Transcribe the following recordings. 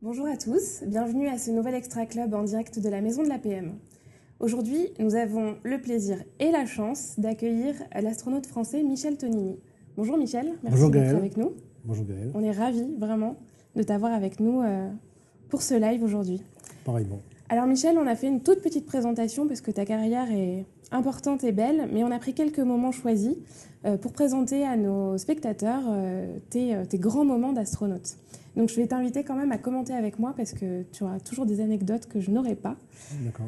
Bonjour à tous, bienvenue à ce nouvel Extra Club en direct de la Maison de la PM. Aujourd'hui, nous avons le plaisir et la chance d'accueillir l'astronaute français Michel Tonini. Bonjour Michel, merci d'être avec nous. Bonjour Gaël. On est ravis vraiment de t'avoir avec nous euh, pour ce live aujourd'hui. Pareillement. Alors Michel, on a fait une toute petite présentation parce que ta carrière est importante et belle, mais on a pris quelques moments choisis euh, pour présenter à nos spectateurs euh, tes, tes grands moments d'astronaute. Donc je vais t'inviter quand même à commenter avec moi parce que tu auras toujours des anecdotes que je n'aurai pas. D'accord.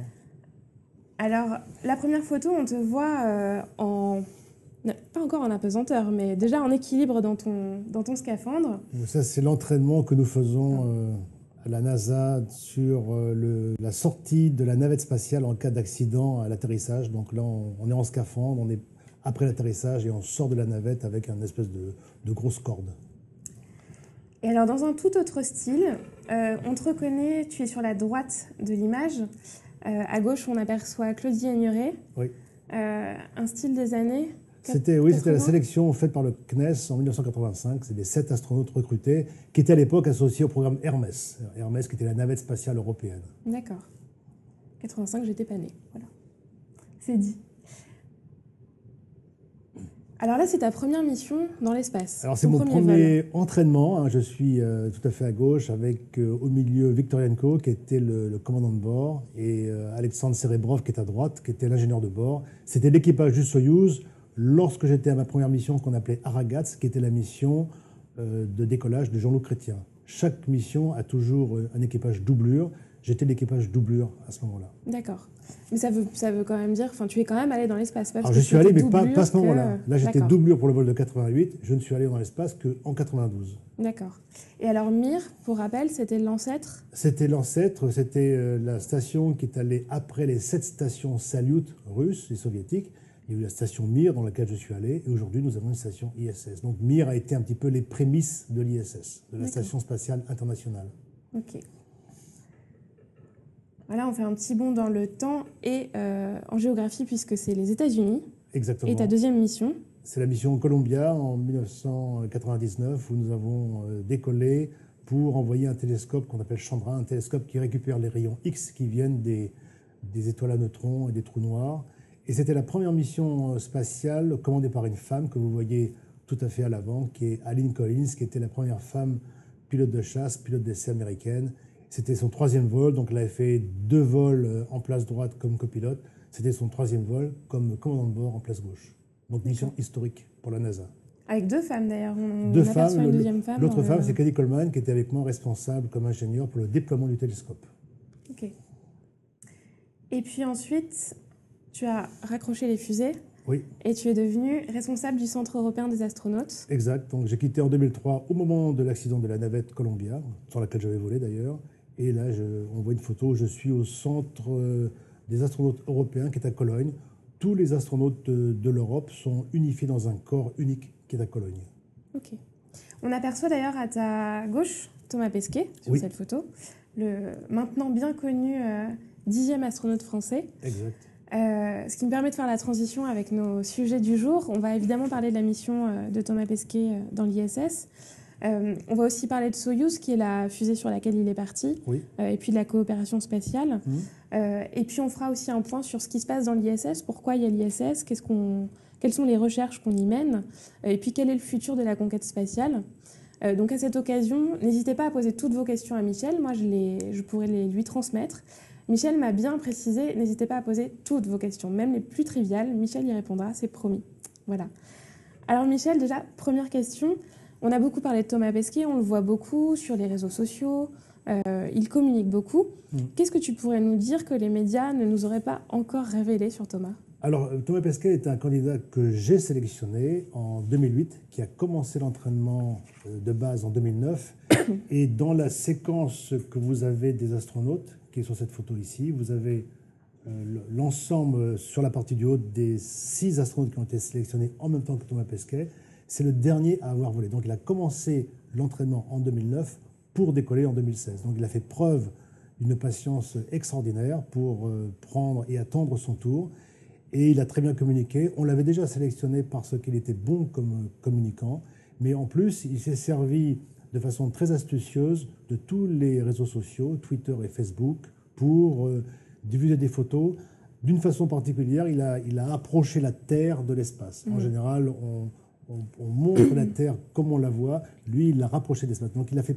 Alors, la première photo, on te voit en pas encore en apesanteur, mais déjà en équilibre dans ton, dans ton scaphandre. Ça, c'est l'entraînement que nous faisons euh, à la NASA sur euh, le, la sortie de la navette spatiale en cas d'accident à l'atterrissage. Donc là, on, est en scaphandre, on est après l'atterrissage et on sort de la navette avec un espèce de, de grosse corde. Et alors, dans un tout autre style, euh, on te reconnaît, tu es sur la droite de l'image. à gauche, on aperçoit Claudie Agnuret. Oui. un style des années c'était oui, c'était la sélection faite par le CNES en 1985. C'est des sept astronautes recrutés qui étaient à l'époque associés au programme Hermès. Hermès qui était la navette spatiale européenne. D'accord. 85, j'étais pas née. Voilà. C'est dit. Alors là, c'est ta première mission dans l'espace. Alors c'est mon premier, entraînement. Hein. Je suis euh, tout à fait à gauche avec euh, au milieu Viktorienko qui était le, commandant de bord et euh, Alexandre Serebrov qui est à droite, qui était l'ingénieur de bord. C'était l'équipage du Soyouz lorsque j'étais à ma première mission qu'on appelait Aragats, qui était la mission euh, de décollage de Jean-Luc Chrétien. Chaque mission a toujours euh, un équipage doublure. J'étais l'équipage doublure à ce moment-là. D'accord. Mais ça veut, ça veut quand même dire, enfin, tu es quand même allé dans l'espace. Alors je suis allé, mais pas, pas à ce moment-là. Là, j'étais doublure pour le vol de 88. Je ne suis allé dans l'espace qu'en 92. D'accord. Et alors Mir, pour rappel, c'était l'ancêtre? C'était l'ancêtre. C'était euh, la station qui est allée après les sept stations Salyut russes et soviétiques. Il y a eu la station Mir dans laquelle je suis allé, et aujourd'hui nous avons une station ISS. Donc Mir a été un petit peu les prémices de l'ISS, de la Station spatiale internationale. Ok. Voilà, on fait un petit bond dans le temps et euh, en géographie, puisque c'est les États-Unis. Exactement. Et ta deuxième mission? C'est la mission Columbia en 1999, où nous avons euh, décollé pour envoyer un télescope qu'on appelle Chandra, un télescope qui récupère les rayons X qui viennent des, des étoiles à neutrons et des trous noirs et c'était la première mission euh, spatiale commandée par une femme que vous voyez tout à fait à l'avant, qui est Aline Collins, qui était la première femme pilote de chasse, pilote d'essai américaine. C'était son troisième vol, donc elle avait fait deux vols euh, en place droite comme copilote. C'était son troisième vol comme commandant de bord en place gauche. Donc mission historique pour la NASA. Avec deux femmes d'ailleurs. Deux femmes. Une deuxième femme. L'autre femme, c'est Cady Coleman, qui était avec moi responsable comme ingénieur pour le déploiement du télescope. Ok. Et puis ensuite, tu as raccroché les fusées. Oui. Et tu es devenu responsable du Centre européen des astronautes. Exact. Donc j'ai quitté en 2003 au moment de l'accident de la navette Columbia, sur laquelle j'avais volé d'ailleurs. Et là, on voit une photo. Je suis au Centre euh, des astronautes européens qui est à Cologne. Tous les astronautes de, l'Europe sont unifiés dans un corps unique qui est à Cologne. Ok. On aperçoit d'ailleurs à ta gauche Thomas Pesquet sur cette photo, le maintenant bien connu euh, dixième astronaute français. Exact. Euh, ce qui me permet de faire la transition avec nos sujets du jour. On va évidemment parler de la mission euh, de Thomas Pesquet euh, dans l'ISS. on va aussi parler de Soyuz, qui est la fusée sur laquelle il est parti, et puis de la coopération spatiale. Mmh. et puis on fera aussi un point sur ce qui se passe dans l'ISS, pourquoi il y a l'ISS, quelles sont les recherches qu'on y mène, et puis quel est le futur de la conquête spatiale. donc à cette occasion, n'hésitez pas à poser toutes vos questions à Michel, moi je, les, je pourrais les lui transmettre. Michel m'a bien précisé, n'hésitez pas à poser toutes vos questions, même les plus triviales. Michel y répondra, c'est promis. Voilà. Alors Michel, déjà, première question. On a beaucoup parlé de Thomas Pesquet, on le voit beaucoup sur les réseaux sociaux, euh, il communique beaucoup. Mm. Qu'est-ce que tu pourrais nous dire que les médias ne nous auraient pas encore révélé sur Thomas? Alors, Thomas Pesquet est un candidat que j'ai sélectionné en 2008, qui a commencé l'entraînement euh, de base en 2009. Et dans la séquence que vous avez des astronautes, sur cette photo ici. Vous avez euh, l'ensemble euh, sur la partie du haut des six astronautes qui ont été sélectionnés en même temps que Thomas Pesquet. C'est le dernier à avoir volé. Donc il a commencé l'entraînement en 2009 pour décoller en 2016. Donc il a fait preuve d'une patience extraordinaire pour euh, prendre et attendre son tour. et il a très bien communiqué. On l'avait déjà sélectionné parce qu'il était bon comme communicant, mais en plus, il s'est servi de façon très astucieuse de tous les réseaux sociaux, Twitter et Facebook, pour euh, diffuser des photos. D'une façon particulière, il a, il a approché la Terre de l'espace. En mmh. général, on, on, montre la Terre comme on la voit. Lui, il l'a rapproché de l'espace. Donc, il a fait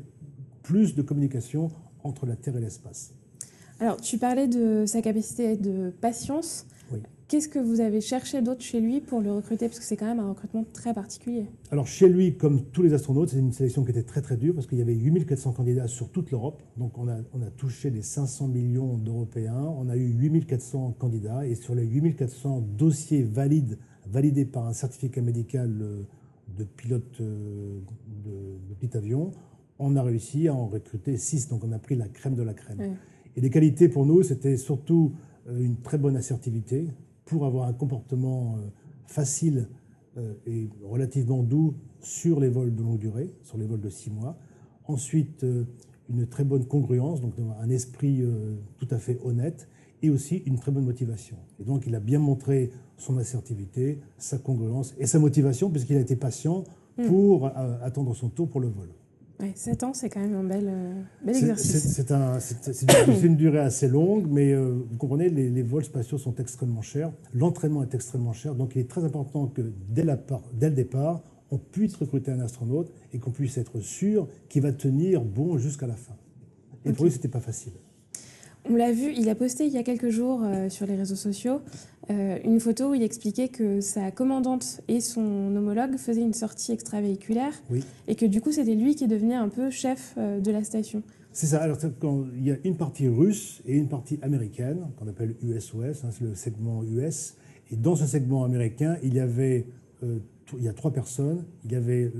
plus de communication entre la Terre et l'espace. Alors, tu parlais de sa capacité de patience. Qu'est-ce que vous avez cherché d'autre chez lui pour le recruter? Parce que c'est quand même un recrutement très particulier. Alors chez lui, comme tous les astronautes, c'est une sélection qui était très très dure parce qu'il y avait 8400 candidats sur toute l'Europe. Donc on a, on a touché les 500 millions d'Européens. On a eu 8400 candidats et sur les 8400 dossiers valides, validés par un certificat médical euh, de pilote euh, de, petit avion, on a réussi à en recruter 6. Donc on a pris la crème de la crème. Et les qualités pour nous, c'était surtout euh, une très bonne assertivité, pour avoir un comportement euh, facile euh, et relativement doux sur les vols de longue durée, sur les vols de six mois. Ensuite, euh, une très bonne congruence, donc un esprit tout à fait honnête, et aussi une très bonne motivation. Et donc, il a bien montré son assertivité, sa congruence et sa motivation, puisqu'il a été patient mm. pour attendre son tour pour le vol. Ouais, 7 ans, c'est quand même un bel, euh, bel exercice. C'est une durée assez longue, mais euh, vous comprenez, les, vols spatiaux sont extrêmement chers. L'entraînement est extrêmement cher, donc il est très important que dès, la, dès le départ, on puisse recruter un astronaute et qu'on puisse être sûr qu'il va tenir bon jusqu'à la fin. Et pour lui, ce n'était pas facile. On l'a vu, il a posté il y a quelques jours euh, sur les réseaux sociaux euh, une photo où il expliquait que sa commandante et son homologue faisaient une sortie extravéhiculaire et que du coup c'était lui qui devenait un peu chef euh, de la station. C'est ça. Alors il y a une partie russe et une partie américaine qu'on appelle USOS, hein, c'est le segment US. Et dans ce segment américain, il y avait il y a trois personnes. Il y avait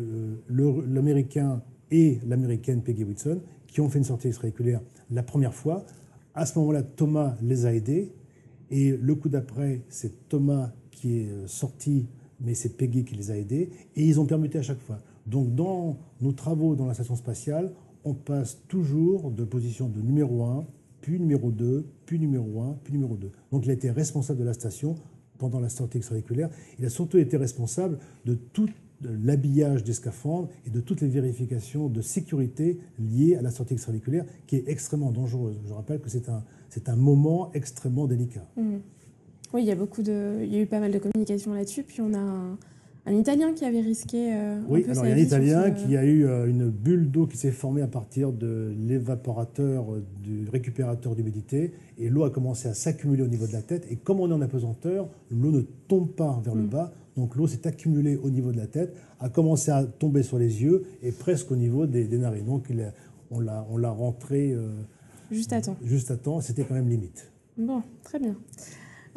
l'américain et l'américaine Peggy Whitson qui ont fait une sortie extravéhiculaire la première fois. À ce moment-là, Thomas les a aidés. Et le coup d'après, c'est Thomas qui est euh, sorti, mais c'est Peggy qui les a aidés. Et ils ont permuté à chaque fois. Donc, dans nos travaux dans la station spatiale, on passe toujours de position de numéro 1, puis numéro 2, puis numéro 1, puis numéro 2. Donc, il a été responsable de la station pendant la sortie extravéhiculaire. Il a surtout été responsable de toute de l'habillage des scaphandres et de toutes les vérifications de sécurité liées à la sortie extravéhiculaire, qui est extrêmement dangereuse. Je rappelle que c'est un, c'est un moment extrêmement délicat. Mmh. Oui, il y a beaucoup de, il y a eu pas mal de communication là-dessus. Puis on a un, Italien qui avait risqué. Euh, oui, alors il y a un Italien qui a eu euh, une bulle d'eau qui s'est formée à partir de l'évaporateur euh, du récupérateur d'humidité et l'eau a commencé à s'accumuler au niveau de la tête. Et comme on est en apesanteur, l'eau ne tombe pas vers le mmh. bas, donc l'eau s'est accumulée au niveau de la tête, a commencé à tomber sur les yeux et presque au niveau des, narines. Donc on l'a rentré. Euh, juste à temps. Juste à temps, c'était quand même limite. Bon, très bien.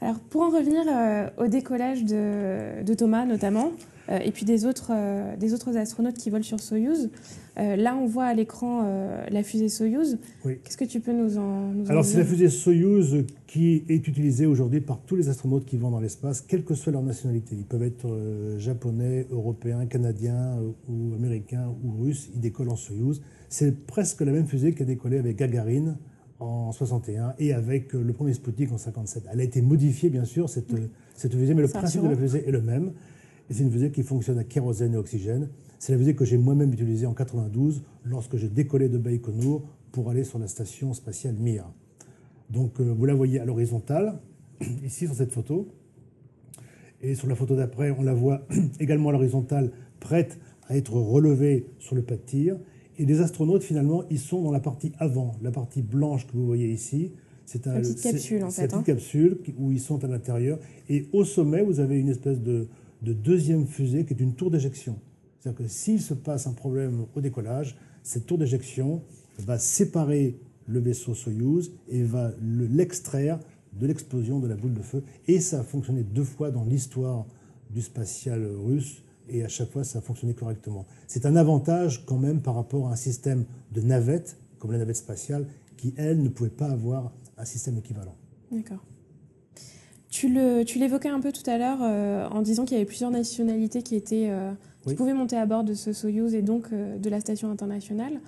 Alors pour en revenir euh, au décollage de, Thomas notamment, euh, et puis des autres, des autres astronautes qui volent sur Soyuz, là on voit à l'écran la fusée Soyuz. Qu'est-ce que tu peux nous en, nous Alors c'est la fusée Soyuz qui est utilisée aujourd'hui par tous les astronautes qui vont dans l'espace, quelle que soit leur nationalité. Ils peuvent être japonais, européens, canadiens ou américains ou russes, ils décollent en Soyuz. C'est presque la même fusée qui a décollé avec Gagarine en 61 et avec euh, le premier Sputnik en 57. Elle a été modifiée, bien sûr, cette, cette fusée, mais le principe de la fusée est le même. Et c'est une fusée qui fonctionne à kérosène et oxygène. C'est la fusée que j'ai moi-même utilisée en 92 lorsque je décollais de Baïkonour pour aller sur la station spatiale Mir. Donc euh, vous la voyez à l'horizontale, ici sur cette photo. Et sur la photo d'après, on la voit également à l'horizontale, prête à être relevée sur le pas de tir. Et les astronautes, finalement, ils sont dans la partie avant, la partie blanche que vous voyez ici. C'est une petite capsule, en fait. Une hein. capsule où ils sont à l'intérieur. Et au sommet, vous avez une espèce de, deuxième fusée qui est une tour d'éjection. C'est-à-dire que s'il se passe un problème au décollage, cette tour d'éjection va séparer le vaisseau Soyuz et va l'extraire de l'explosion de la boule de feu. Et ça a fonctionné deux fois dans l'histoire du spatial russe et à chaque fois ça a fonctionné correctement. C'est un avantage quand même par rapport à un système de navette, comme la navette spatiale, qui, elle, ne pouvait pas avoir un système équivalent. D'accord. Tu l'évoquais un peu tout à l'heure euh, en disant qu'il y avait plusieurs nationalités qui étaient euh, qui pouvaient monter à bord de ce Soyuz et donc euh, de la station internationale.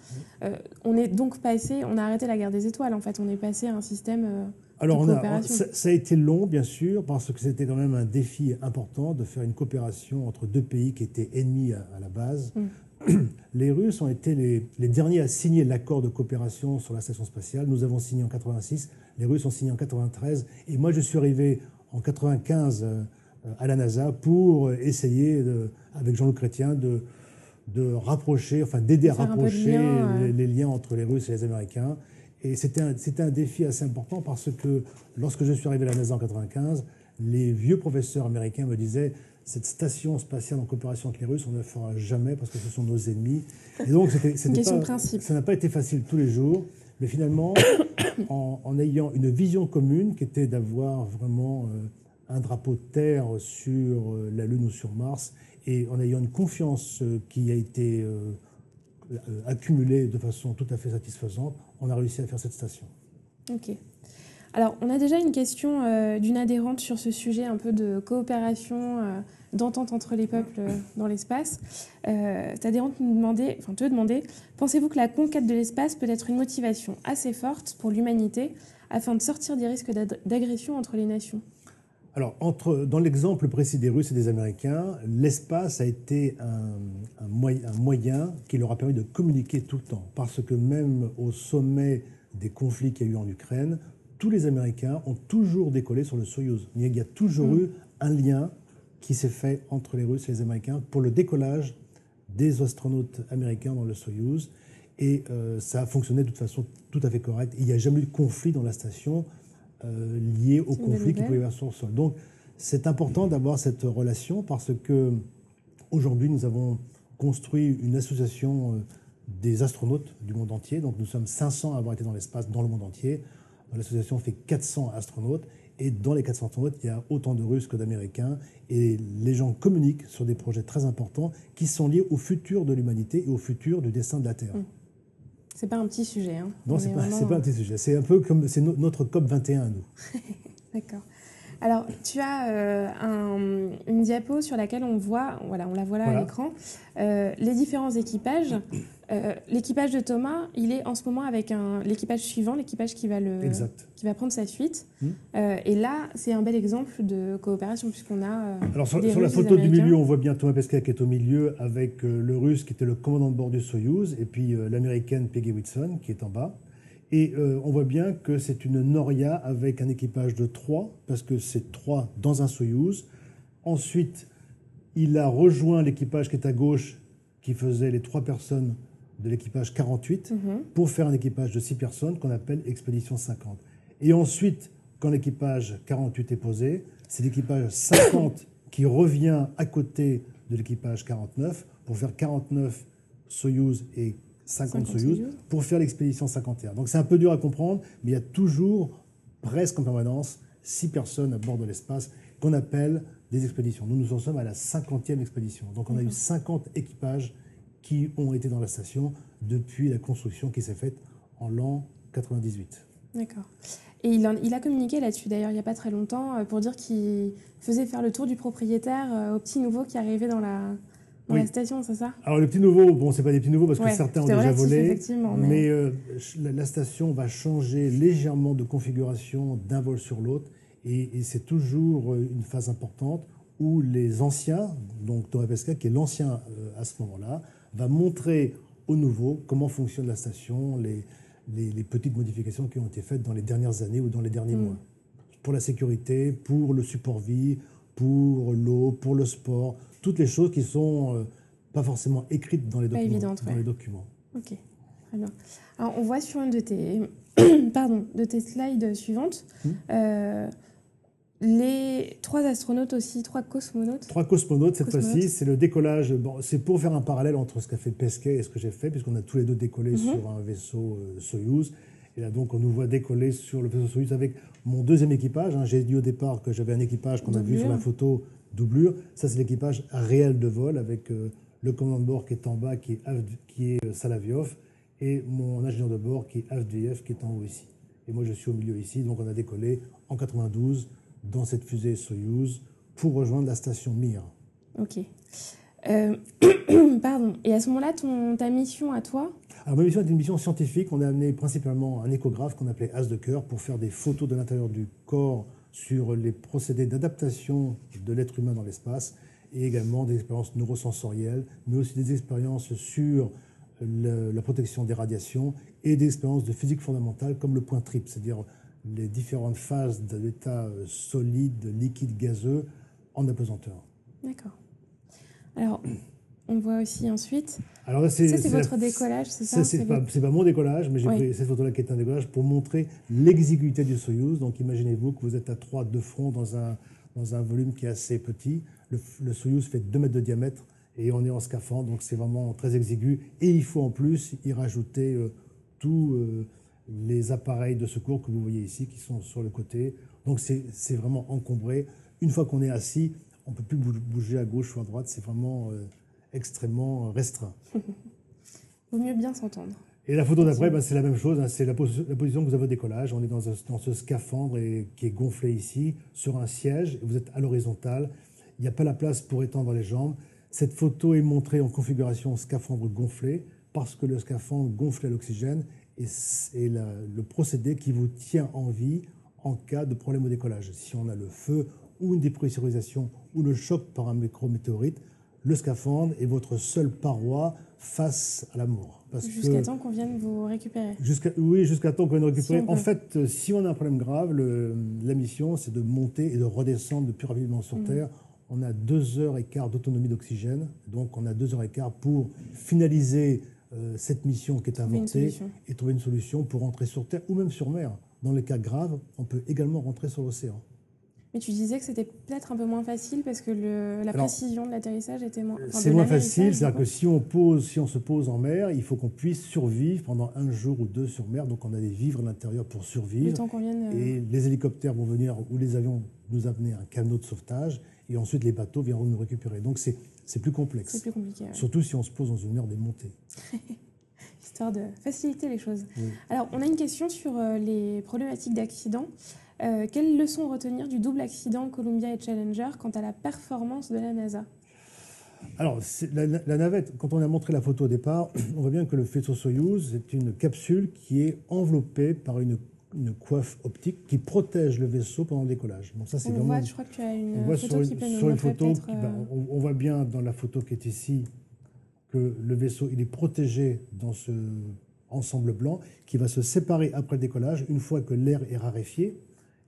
on est donc passé, on a arrêté la guerre des étoiles en fait, on est passé à un système alors, on a, ça, a été long, bien sûr, parce que c'était quand même un défi important de faire une coopération entre deux pays qui étaient ennemis à, la base. Mm. Les Russes ont été les, derniers à signer l'accord de coopération sur la station spatiale. Nous avons signé en 86, les Russes ont signé en 93, et moi je suis arrivé en 95 euh, à la NASA pour essayer, avec Jean-Luc Chrétien, de, de rapprocher, enfin d'aider à rapprocher les, liens entre les Russes et les Américains. Et c'était un, un, défi assez important parce que lorsque je suis arrivé à la NASA en 95, les vieux professeurs américains me disaient cette station spatiale en coopération avec les Russes, on ne le fera jamais parce que ce sont nos ennemis. Et donc, c'était, ça n'a pas été facile tous les jours, mais finalement, en, ayant une vision commune qui était d'avoir vraiment euh, un drapeau de terre sur euh, la Lune ou sur Mars, et en ayant une confiance euh, qui a été accumulée de façon tout à fait satisfaisante, on a réussi à faire cette station. Ok. Alors, on a déjà une question euh, d'une adhérente sur ce sujet un peu de coopération, euh, d'entente entre les peuples euh, dans l'espace. cette adhérente nous demandait, enfin, te demandait, pensez-vous que la conquête de l'espace peut être une motivation assez forte pour l'humanité afin de sortir des risques d'agression entre les nations? Alors, entre, dans l'exemple précis des Russes et des Américains, l'espace a été un, un, moyen qui leur a permis de communiquer tout le temps. Parce que même au sommet des conflits qu'il y a eu en Ukraine, tous les Américains ont toujours décollé sur le Soyuz. Il y a toujours mm. eu un lien qui s'est fait entre les Russes et les Américains pour le décollage des astronautes américains dans le Soyuz. Et euh, ça a fonctionné de toute façon tout à fait correcte. Il n'y a jamais eu de conflit dans la station. Euh, liés au conflit qui pouvait y avoir sur le sol. Donc c'est important d'avoir cette relation parce que aujourd'hui nous avons construit une association euh, des astronautes du monde entier. Donc nous sommes 500 à avoir été dans l'espace dans le monde entier. L'association fait 400 astronautes et dans les 400 astronautes, il y a autant de Russes que d'Américains. Et les gens communiquent sur des projets très importants qui sont liés au futur de l'humanité et au futur du destin de la Terre. Mmh. C'est pas un petit sujet. Hein. Non, c'est pas, pas un petit sujet. C'est un peu comme c'est notre COP 21 à nous. D'accord. Alors, tu as euh, une diapo sur laquelle on voit, voilà, on la voit là à l'écran, euh, les différents équipages. Euh, l'équipage de Thomas, il est en ce moment avec l'équipage suivant, l'équipage qui va le, qui va prendre sa suite. Hmm. et là, c'est un bel exemple de coopération puisqu'on a. Alors sur, la photo du milieu, on voit bien Thomas Pesquet qui est au milieu avec le Russe qui était le commandant de bord du Soyuz et puis l'américaine Peggy Whitson qui est en bas. Et euh, on voit bien que c'est une Noria avec un équipage de trois, parce que c'est trois dans un Soyouz. Ensuite, il a rejoint l'équipage qui est à gauche, qui faisait les trois personnes de l'équipage 48, mhm. pour faire un équipage de six personnes qu'on appelle Expédition 50. Et ensuite, quand l'équipage 48 est posé, c'est l'équipage 50 qui revient à côté de l'équipage 49 pour faire 49 Soyouz et 50, Soyuz pour faire l'expédition 51. Donc c'est un peu dur à comprendre, mais il y a toujours, presque en permanence, six personnes à bord de l'espace qu'on appelle des expéditions. Nous, nous en sommes à la 50e expédition. Donc on a eu 50 équipages qui ont été dans la station depuis la construction qui s'est faite en l'an 98. D'accord. Et il, il, a communiqué là-dessus d'ailleurs il n'y a pas très longtemps euh, pour dire qu'il faisait faire le tour du propriétaire euh, au petit nouveau qui arrivait dans la, la station, c'est ça? Alors, le petit nouveau, bon, c'est pas des petits nouveaux parce que certains ont déjà volé. Mais, euh, la, station va changer légèrement de configuration d'un vol sur l'autre. Et, c'est toujours une phase importante où les anciens, donc Thomas Pesca, qui est l'ancien euh, à ce moment-là, va montrer aux nouveaux comment fonctionne la station, les, les, petites modifications qui ont été faites dans les dernières années ou dans les derniers mm. mois. Pour la sécurité, pour le support vie, pour l'eau, pour le sport, toutes les choses qui sont euh, pas forcément écrites dans les documents. dans les documents. Ok, très bien. Alors, on voit sur une de tes, pardon, de tes slides suivantes hmm. euh, les trois astronautes aussi, trois cosmonautes. Trois cosmonautes cette fois-ci, c'est le décollage. Bon, c'est pour faire un parallèle entre ce qu'a fait Pesquet et ce que j'ai fait, puisqu'on a tous les deux décollé mhm. sur un vaisseau euh, Soyuz. Et là, donc, on nous voit décoller sur le vaisseau Soyuz avec mon deuxième équipage. Hein. J'ai dit au départ que j'avais un équipage qu'on a vu sur la photo doublure. Ça, c'est l'équipage réel de vol avec euh, le commandant de bord qui est en bas, qui est, qui est euh, Salaviov, et mon ingénieur de bord qui est Avdiev, qui est en haut ici. Et moi, je suis au milieu ici. Donc, on a décollé en 92 dans cette fusée Soyuz pour rejoindre la station Mir. Ok. Euh, pardon. Et à ce moment-là, ta mission à toi? Alors, ma mission est une mission scientifique. On a amené principalement un échographe qu'on appelait As de cœur pour faire des photos de l'intérieur du corps sur les procédés d'adaptation de l'être humain dans l'espace et également des expériences neurosensorielles, mais aussi des expériences sur la protection des radiations et des expériences de physique fondamentale comme le point trip, c'est-à-dire les différentes phases de l'état euh, solide, liquide, gazeux en apesanteur. D'accord. Alors, on voit aussi ensuite. Alors ça, c'est votre décollage, c'est ça, C'est pas, pas, mon décollage, mais j'ai pris cette photo-là qui est un décollage pour montrer l'exiguïté du Soyuz. Donc, imaginez-vous que vous êtes à trois de front dans un, dans un volume qui est assez petit. Le, le Soyuz fait 2 mètres de diamètre et on est en scaphandre, donc c'est vraiment très exigu. Et il faut en plus y rajouter euh, tous euh, les appareils de secours que vous voyez ici qui sont sur le côté. Donc c'est vraiment encombré. Une fois qu'on est assis, on ne peut plus bouger à gauche ou à droite. C'est vraiment euh, extrêmement restreint. Vaut mieux bien s'entendre. Et la photo d'après, ben, c'est la même chose. Hein. c'est la, position que vous avez au décollage. On est dans, dans ce scaphandre et, qui est gonflé ici, sur un siège. Vous êtes à l'horizontale. Il n'y a pas la place pour étendre les jambes. Cette photo est montrée en configuration scaphandre gonflé parce que le scaphandre gonfle à l'oxygène et c'est le procédé qui vous tient en vie en cas de problème au décollage. Si on a le feu ou une dépressurisation ou le choc par un micrométéorite, le scaphandre est votre seule paroi face à la mort. Jusqu'à temps qu'on vienne vous récupérer. oui, jusqu'à temps qu'on vienne récupérer. en fait, si on a un problème grave, la mission, c'est de monter et de redescendre le plus rapidement sur mmh. Terre on a deux heures et quart d'autonomie d'oxygène. Donc, on a deux heures et quart pour finaliser euh, cette mission qui est inventée et trouver une solution pour rentrer sur Terre ou même sur mer. Dans les cas graves, on peut également rentrer sur l'océan. Mais tu disais que c'était peut-être un peu moins facile parce que la précision de l'atterrissage était moins. c'est moins facile, c'est-à-dire que si on, pose, si on se pose en mer, il faut qu'on puisse survivre pendant un jour ou deux sur mer. Donc on a des vivres à l'intérieur pour survivre. Le temps qu'on vienne. Euh, et les hélicoptères vont venir ou les avions nous amener un canot de sauvetage et ensuite les bateaux viendront nous récupérer. Donc c'est plus complexe. C'est plus compliqué. Surtout si on se pose dans une heure des montées. Histoire de faciliter les choses. Alors, on a une question sur euh, les problématiques d'accident. Euh, quelles leçons retenir du double accident Columbia et Challenger quant à la performance de la NASA? Alors, la, la, navette, quand on a montré la photo au départ, on voit bien que le vaisseau Soyuz est une capsule qui est enveloppée par une une coiffe optique qui protège le vaisseau pendant le décollage. ça, c'est vraiment. Voit, je crois que tu as une on photo qui peut sur une photo, ben, euh, on, voit bien dans la photo qui est ici que le vaisseau il est protégé dans ce ensemble blanc qui va se séparer après le décollage une fois que l'air est raréfié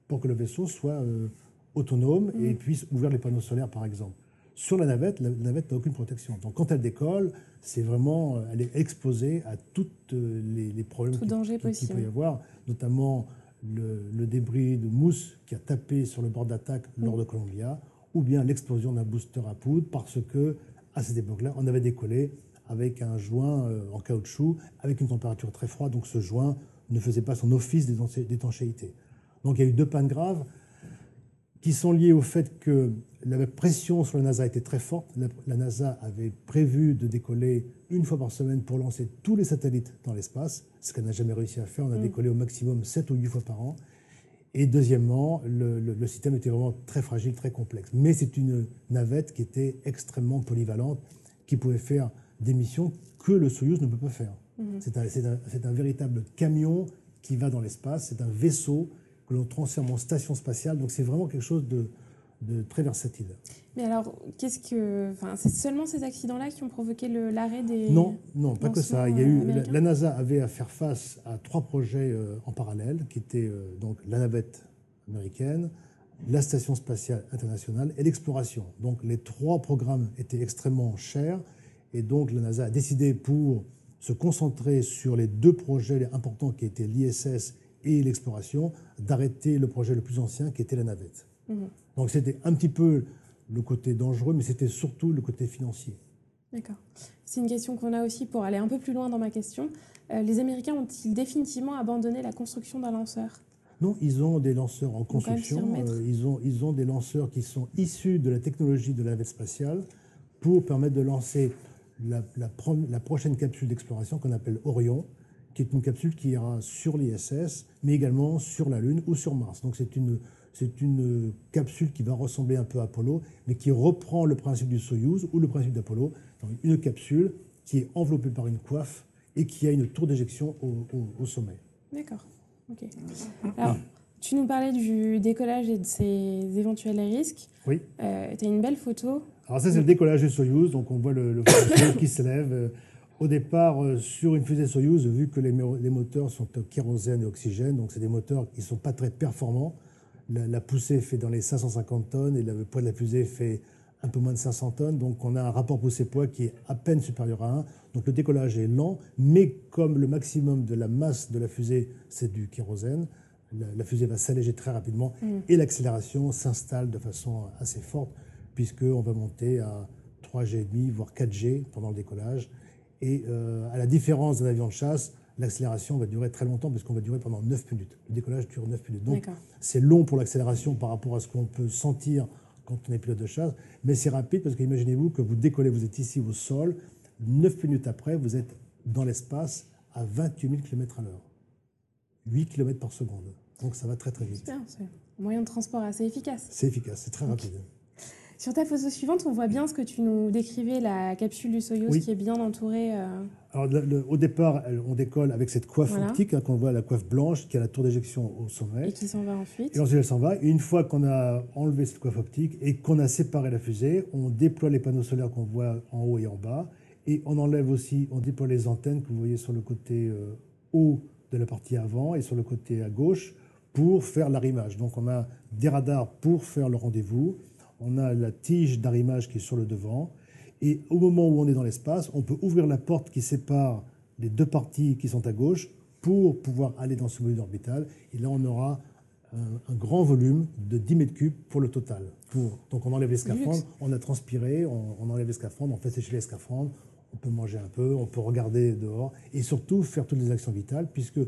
pour que le vaisseau soit euh, autonome et mm. puisse ouvrir les panneaux solaires par exemple. Sur la navette, la navette n'a aucune protection. Donc quand elle décolle, c'est vraiment, euh, elle est exposée à tous les, problèmes Tout danger qu'il peut y avoir notamment le, débris de mousse qui a tapé sur le bord d'attaque lors de Columbia, ou bien l'explosion d'un booster à poudre parce que à cette époque-là, on avait décollé avec un joint euh, en caoutchouc avec une température très froide, donc ce joint ne faisait pas son office d'étanchéité. Donc il y a eu deux pannes graves qui sont liées au fait que la pression sur la NASA était très forte. La, NASA avait prévu de décoller une fois par semaine pour lancer tous les satellites dans l'espace, ce qu'elle n'a jamais réussi à faire. On a mm. décollé au maximum 7 ou 8 fois par an. Et deuxièmement, le, système était vraiment très fragile, très complexe. Mais c'est une navette qui était extrêmement polyvalente, qui pouvait faire des missions que le Soyuz ne peut pas faire. Mm. C'est un, un, véritable camion qui va dans l'espace, c'est un vaisseau que l'on transforme en station spatiale. Donc c'est vraiment quelque chose de, de très versatile. Mais alors, qu'est-ce que, enfin, c'est seulement ces accidents-là qui ont provoqué l'arrêt des Non, non, pas que ça. Il y a eu la, NASA avait à faire face à trois projets euh, en parallèle, qui étaient euh, donc la navette américaine, la station spatiale internationale et l'exploration. Donc les trois programmes étaient extrêmement chers et donc la NASA a décidé pour se concentrer sur les deux projets importants qui étaient l'ISS et l'exploration, d'arrêter le projet le plus ancien qui était la navette. Mhm. Donc c'était un petit peu le côté dangereux, mais c'était surtout le côté financier. D'accord. C'est une question qu'on a aussi pour aller un peu plus loin dans ma question. Euh, les Américains ont-ils définitivement abandonné la construction d'un lanceur? Non, ils ont des lanceurs en construction. Euh, ils, ont, ils ont des lanceurs qui sont issus de la technologie de la navette spatiale pour permettre de lancer la, la, la prochaine capsule d'exploration qu'on appelle Orion, qui est une capsule qui ira sur l'ISS, mais également sur la Lune ou sur Mars. Donc c'est une C'est une capsule qui va ressembler un peu à Apollo, mais qui reprend le principe du Soyuz ou le principe d'Apollo. Une capsule qui est enveloppée par une coiffe et qui a une tour d'éjection au, sommet. D'accord. Ok. Alors, tu nous parlais du décollage et de ses éventuels risques. Oui. Euh, tu as une belle photo. Alors ça, c'est le décollage du Soyuz. Donc on voit le, le qui s'élève. Au départ, euh, sur une fusée Soyuz, vu que les, les moteurs sont kérosène et oxygène, donc c'est des moteurs qui ne sont pas très performants. La, poussée fait dans les 550 tonnes et le poids de la fusée fait un peu moins de 500 tonnes. Donc on a un rapport poussée-poids qui est à peine supérieur à 1. Donc le décollage est lent, mais comme le maximum de la masse de la fusée, c'est du kérosène, la, fusée va s'alléger très rapidement mm. et l'accélération s'installe de façon assez forte, puisqu'on va monter à 3G, voire 4G pendant le décollage. Et euh, à la différence d'un avion de chasse, l'accélération va durer très longtemps, puisqu'on va durer pendant 9 minutes. Le décollage dure 9 minutes. Donc c'est long pour l'accélération par rapport à ce qu'on peut sentir quand on est pilote de chasse, mais c'est rapide parce qu'imaginez-vous que vous décollez, vous êtes ici au sol, 9 minutes après, vous êtes dans l'espace à 28 000 km à l'heure. 8 km par seconde. Donc ça va très très vite. C'est un moyen de transport assez efficace. C'est efficace, c'est très rapide. Sur ta photo suivante, on voit bien ce que tu nous décrivais, la capsule du Soyuz qui est bien entourée. Euh, Alors, au départ, on décolle avec cette coiffe optique, hein, qu'on voit la coiffe blanche qui a la tour d'éjection au sommet. Et qui s'en va ensuite. Et ensuite, elle s'en va. Et une fois qu'on a enlevé cette coiffe optique et qu'on a séparé la fusée, on déploie les panneaux solaires qu'on voit en haut et en bas. Et on enlève aussi, on déploie les antennes que vous voyez sur le côté euh, haut de la partie avant et sur le côté à gauche pour faire l'arrimage. Donc on a des radars pour faire le rendez-vous, on a la tige d'arrimage qui est sur le devant, et au moment où on est dans l'espace, on peut ouvrir la porte qui sépare les deux parties qui sont à gauche pour pouvoir aller dans ce module orbital, et là on aura un, grand volume de 10 mètres cubes pour le total. Pour, donc on enlève les scaphandres, on a transpiré, on, on enlève les scaphandres, on fait sécher les scaphandres, on peut manger un peu, on peut regarder dehors, et surtout faire toutes les actions vitales, puisque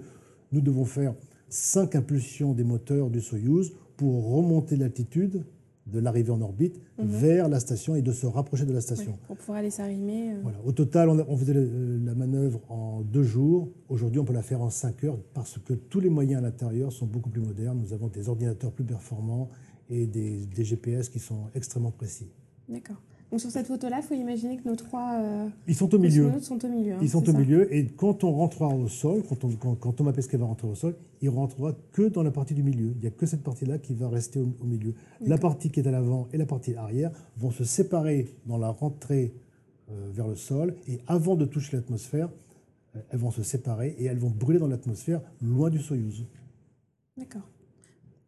nous devons faire cinq impulsions des moteurs du Soyuz pour remonter l'altitude de l'arrivée en orbite mhm. vers la station et de se rapprocher de la station. pour pouvoir aller s'arrimer. Euh. Voilà. Au total, on, faisait la manœuvre en deux jours. Aujourd'hui, on peut la faire en cinq heures parce que tous les moyens à l'intérieur sont beaucoup plus modernes. Nous avons des ordinateurs plus performants et des, des GPS qui sont extrêmement précis. D'accord. Donc sur cette photo-là, il faut imaginer que nos trois euh, ils sont au milieu. sont au milieu. Hein, ils sont au milieu et quand on rentrera au sol, quand, on, quand, Thomas Pesquet va rentrer au sol, il rentrera que dans la partie du milieu. Il n'y a que cette partie-là qui va rester au, milieu. La partie qui est à l'avant et la partie arrière vont se séparer dans la rentrée euh, vers le sol et avant de toucher l'atmosphère, euh, elles vont se séparer et elles vont brûler dans l'atmosphère loin du Soyuz. D'accord.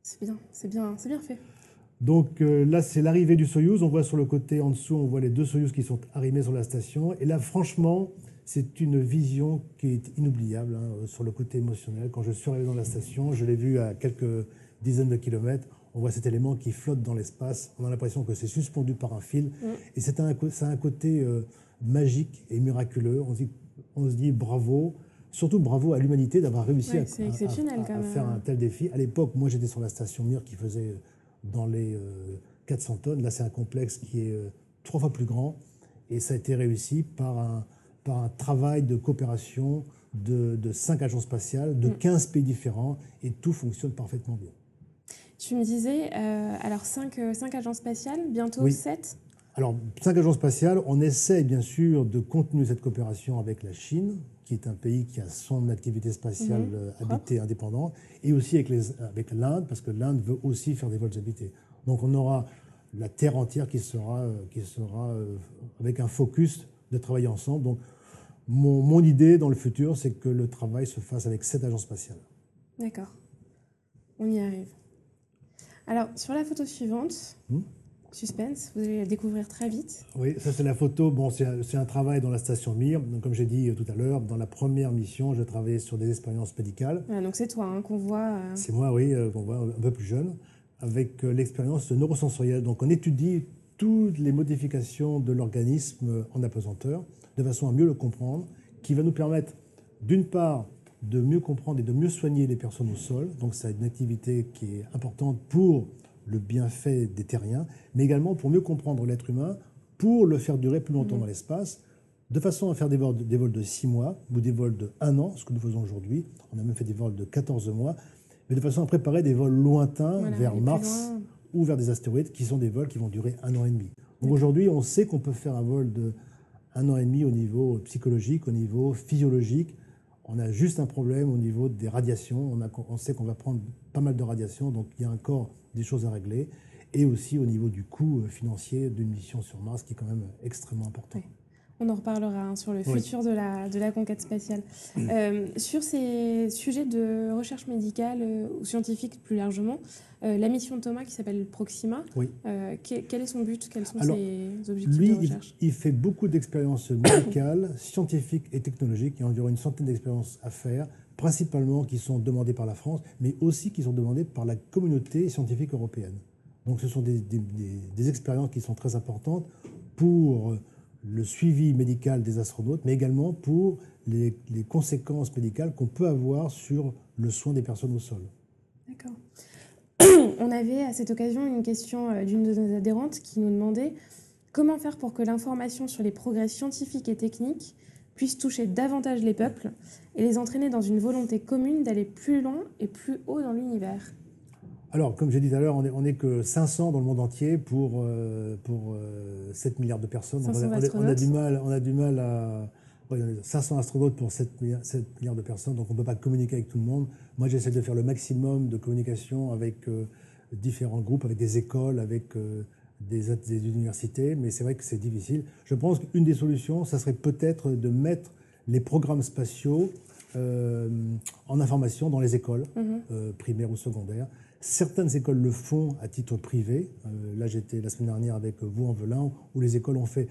C'est bien, c'est bien, c'est bien fait. Donc euh, là, c'est l'arrivée du Soyuz. On voit sur le côté en dessous, on voit les deux Soyuz qui sont arrimés sur la station. Et là, franchement, c'est une vision qui est inoubliable hein, sur le côté émotionnel. Quand je suis arrivé dans la station, je l'ai vu à quelques dizaines de kilomètres. On voit cet élément qui flotte dans l'espace. On a l'impression que c'est suspendu par un fil. Mm. Et c'est un, ça a un côté euh, magique et miraculeux. On se, dit, on se dit bravo. Surtout bravo à l'humanité d'avoir réussi à, faire un tel défi. À l'époque, moi j'étais sur la station Mir qui faisait dans les 400 euh, tonnes. Là, c'est un complexe qui est euh, trois fois plus grand et ça a été réussi par un, par un travail de coopération de, de cinq agences spatiales, de 15 mm. pays différents et tout fonctionne parfaitement bien. Tu me disais, euh, alors cinq, cinq, agences spatiales, bientôt 7 Alors, cinq agences spatiales, on essaie bien sûr de continuer cette coopération avec la Chine, qui est un pays qui a son activité spatiale mhm. euh, habitée indépendante, et aussi avec, avec l'Inde, parce que l'Inde veut aussi faire des vols habités. Donc on aura la Terre entière qui sera, euh, qui sera euh, avec un focus de travailler ensemble. Donc mon, mon idée dans le futur, c'est que le travail se fasse avec cette agence spatiale. D'accord. On y arrive. Alors, sur la photo suivante, hmm? Suspense, vous allez la découvrir très vite. Oui, ça c'est la photo. Bon, c'est un, travail dans la station Mir. Donc, comme j'ai dit tout à l'heure, dans la première mission, je travaillais sur des expériences médicales. donc c'est toi hein, qu'on voit. Euh, c'est moi, oui, euh, qu'on voit un peu plus jeune, avec euh, l'expérience neurosensorielle. Donc on étudie toutes les modifications de l'organisme en apesanteur, de façon à mieux le comprendre, qui va nous permettre, d'une part, de mieux comprendre et de mieux soigner les personnes au sol. Donc c'est une activité qui est importante pour le bienfait des terriens, mais également pour mieux comprendre l'être humain, pour le faire durer plus longtemps mmh. dans l'espace, de façon à faire des vols, de, 6 mois ou des vols de 1 an, ce que nous faisons aujourd'hui. On a même fait des vols de 14 mois. mais de façon à préparer des vols lointains vers Mars ou vers des astéroïdes qui sont des vols qui vont durer un an et demi. Donc aujourd'hui, on sait qu'on peut faire un vol de un an et demi au niveau psychologique, au niveau physiologique. On a juste un problème au niveau des radiations. On, a, on sait qu'on va prendre pas mal de radiations, donc il y a encore des choses à régler. Et aussi au niveau du coût euh, financier d'une mission sur Mars, qui est quand même extrêmement important. On en reparlera hein, sur le futur de, la, de la conquête spatiale. Euh, sur ces sujets de recherche médicale euh, ou scientifique plus largement, euh, la mission de Thomas qui s'appelle Proxima, quel est son but? Quels sont ses objectifs de recherche? il, il fait beaucoup d'expériences médicales, scientifiques et technologiques. Il y a environ une centaine d'expériences à faire, principalement qui sont demandées par la France, mais aussi qui sont demandées par la communauté scientifique européenne. Donc ce sont des, des, des expériences qui sont très importantes pour le suivi médical des astronautes, mais également pour les, conséquences médicales qu'on peut avoir sur le soin des personnes au sol. D'accord. On avait à cette occasion une question euh, d'une de nos adhérentes qui nous demandait comment faire pour que l'information sur les progrès scientifiques et techniques puisse toucher davantage les peuples et les entraîner dans une volonté commune d'aller plus loin et plus haut dans l'univers. Alors, comme j'ai dit tout à l'heure, on n'est que 500 dans le monde entier pour, euh, pour 7 euh, milliards de personnes. on, a, du mal, on a du mal à... 500 astronautes pour 7 milliards, de personnes, donc on ne peut pas communiquer avec tout le monde. Moi, j'essaie de faire le maximum de communication avec euh, différents groupes, avec des écoles, avec des, des, universités, mais c'est vrai que c'est difficile. Je pense qu'une des solutions, ça serait peut-être de mettre les programmes spatiaux en information dans les écoles, mm-hmm. primaires ou secondaires. Certaines écoles le font à titre privé. Euh, là, j'étais la semaine dernière avec vous en velin où les écoles ont fait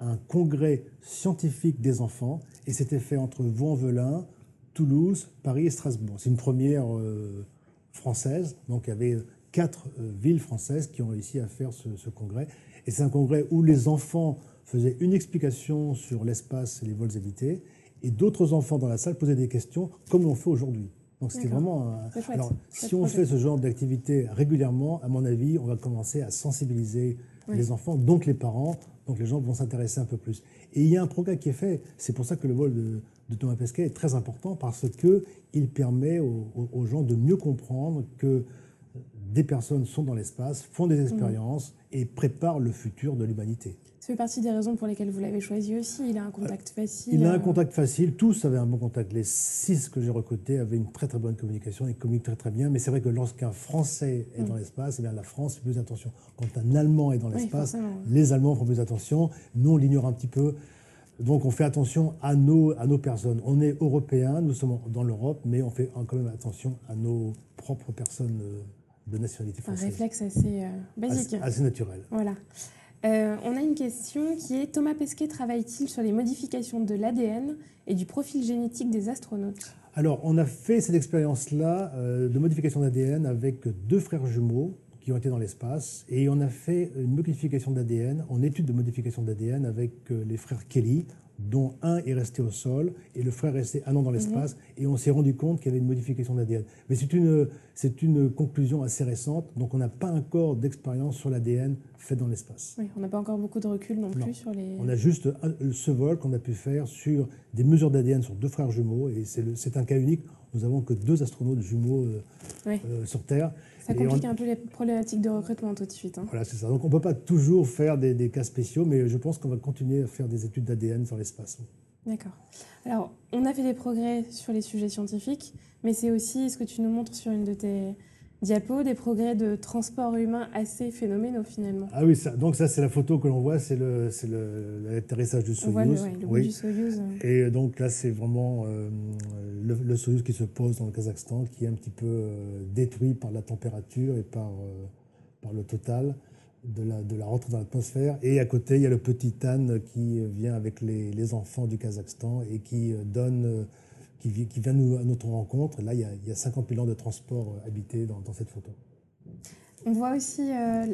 un congrès scientifique des enfants, et c'était fait entre Vaux-en-Velin, Toulouse, Paris et Strasbourg. C'est une première euh, française, donc il y avait quatre euh, villes françaises qui ont réussi à faire ce, ce congrès. Et c'est un congrès où les enfants faisaient une explication sur l'espace et les vols évités, et d'autres enfants dans la salle posaient des questions, comme l'on fait aujourd'hui. Donc c'était vraiment. Alors, si on fait ce genre d'activité régulièrement, à mon avis, on va commencer à sensibiliser les enfants, donc les parents, donc les gens vont s'intéresser un peu plus. Et il y a un progrès qui est fait. C'est pour ça que le vol de, Thomas Pesquet est très important parce que il permet aux, gens de mieux comprendre que des personnes sont dans l'espace, font des mmh. expériences et préparent le futur de l'humanité. Ça fait partie des raisons pour lesquelles vous l'avez choisi aussi. Il a un contact facile. Il a un contact facile. Tous avaient un bon contact. Les six que j'ai recrutés avaient une très très bonne communication. Ils communiquent très très bien. Mais c'est vrai que lorsqu'un Français est dans mm. l'espace, eh bien la France fait plus attention. Quand un Allemand est dans l'espace, les Allemands font plus attention. Nous, on l'ignore un petit peu. Donc on fait attention à nos, à nos personnes. On est européens, nous sommes dans l'Europe, mais on fait quand même attention à nos propres personnes euh, de nationalité française. Un réflexe assez euh, basique. Assez, assez naturel. Voilà. Euh, on a une question qui est Thomas Pesquet travaille-t-il sur les modifications de l'ADN et du profil génétique des astronautes? Alors, on a fait cette expérience-là euh, de modification d'ADN avec deux frères jumeaux qui ont été dans l'espace et on a fait une modification d'ADN, en étude de modification d'ADN avec euh, les frères Kelly dont un est resté au sol et le frère est resté un an dans l'espace, mhm. et on s'est rendu compte qu'il y avait une modification d'ADN. Mais c'est une, c'est une conclusion assez récente, donc on n'a pas encore d'expérience sur l'ADN fait dans l'espace. Oui, on n'a pas encore beaucoup de recul non, plus sur les... On a juste ce vol qu'on a pu faire sur des mesures d'ADN sur deux frères jumeaux, et c'est un cas unique. Nous avons que deux astronautes jumeaux euh, euh, sur Terre. Ça complique un peu les problématiques de recrutement tout de suite. Hein. Voilà, c'est ça. Donc on ne peut pas toujours faire des, cas spéciaux, mais je pense qu'on va continuer à faire des études d'ADN sur l'espace. D'accord. Alors, on a fait des progrès sur les sujets scientifiques, mais c'est aussi ce que tu nous montres sur une de tes diapo, des progrès de transport humain assez phénoménaux finalement. Ah oui, ça, donc ça c'est la photo que l'on voit, c'est l'atterrissage du Soyuz. On voit le, du Soyuz. Et donc là c'est vraiment euh, le, le, Soyuz qui se pose dans le Kazakhstan, qui est un petit peu euh, détruit par la température et par, euh, par le total de la, de la rentrée dans l'atmosphère. Et à côté il y a le petit Tan qui vient avec les, les enfants du Kazakhstan et qui donne qui, qui vient nous, à notre rencontre. Là, il y, a, il y a 50 000 ans de transport euh, habité dans, dans, cette photo. On voit aussi euh,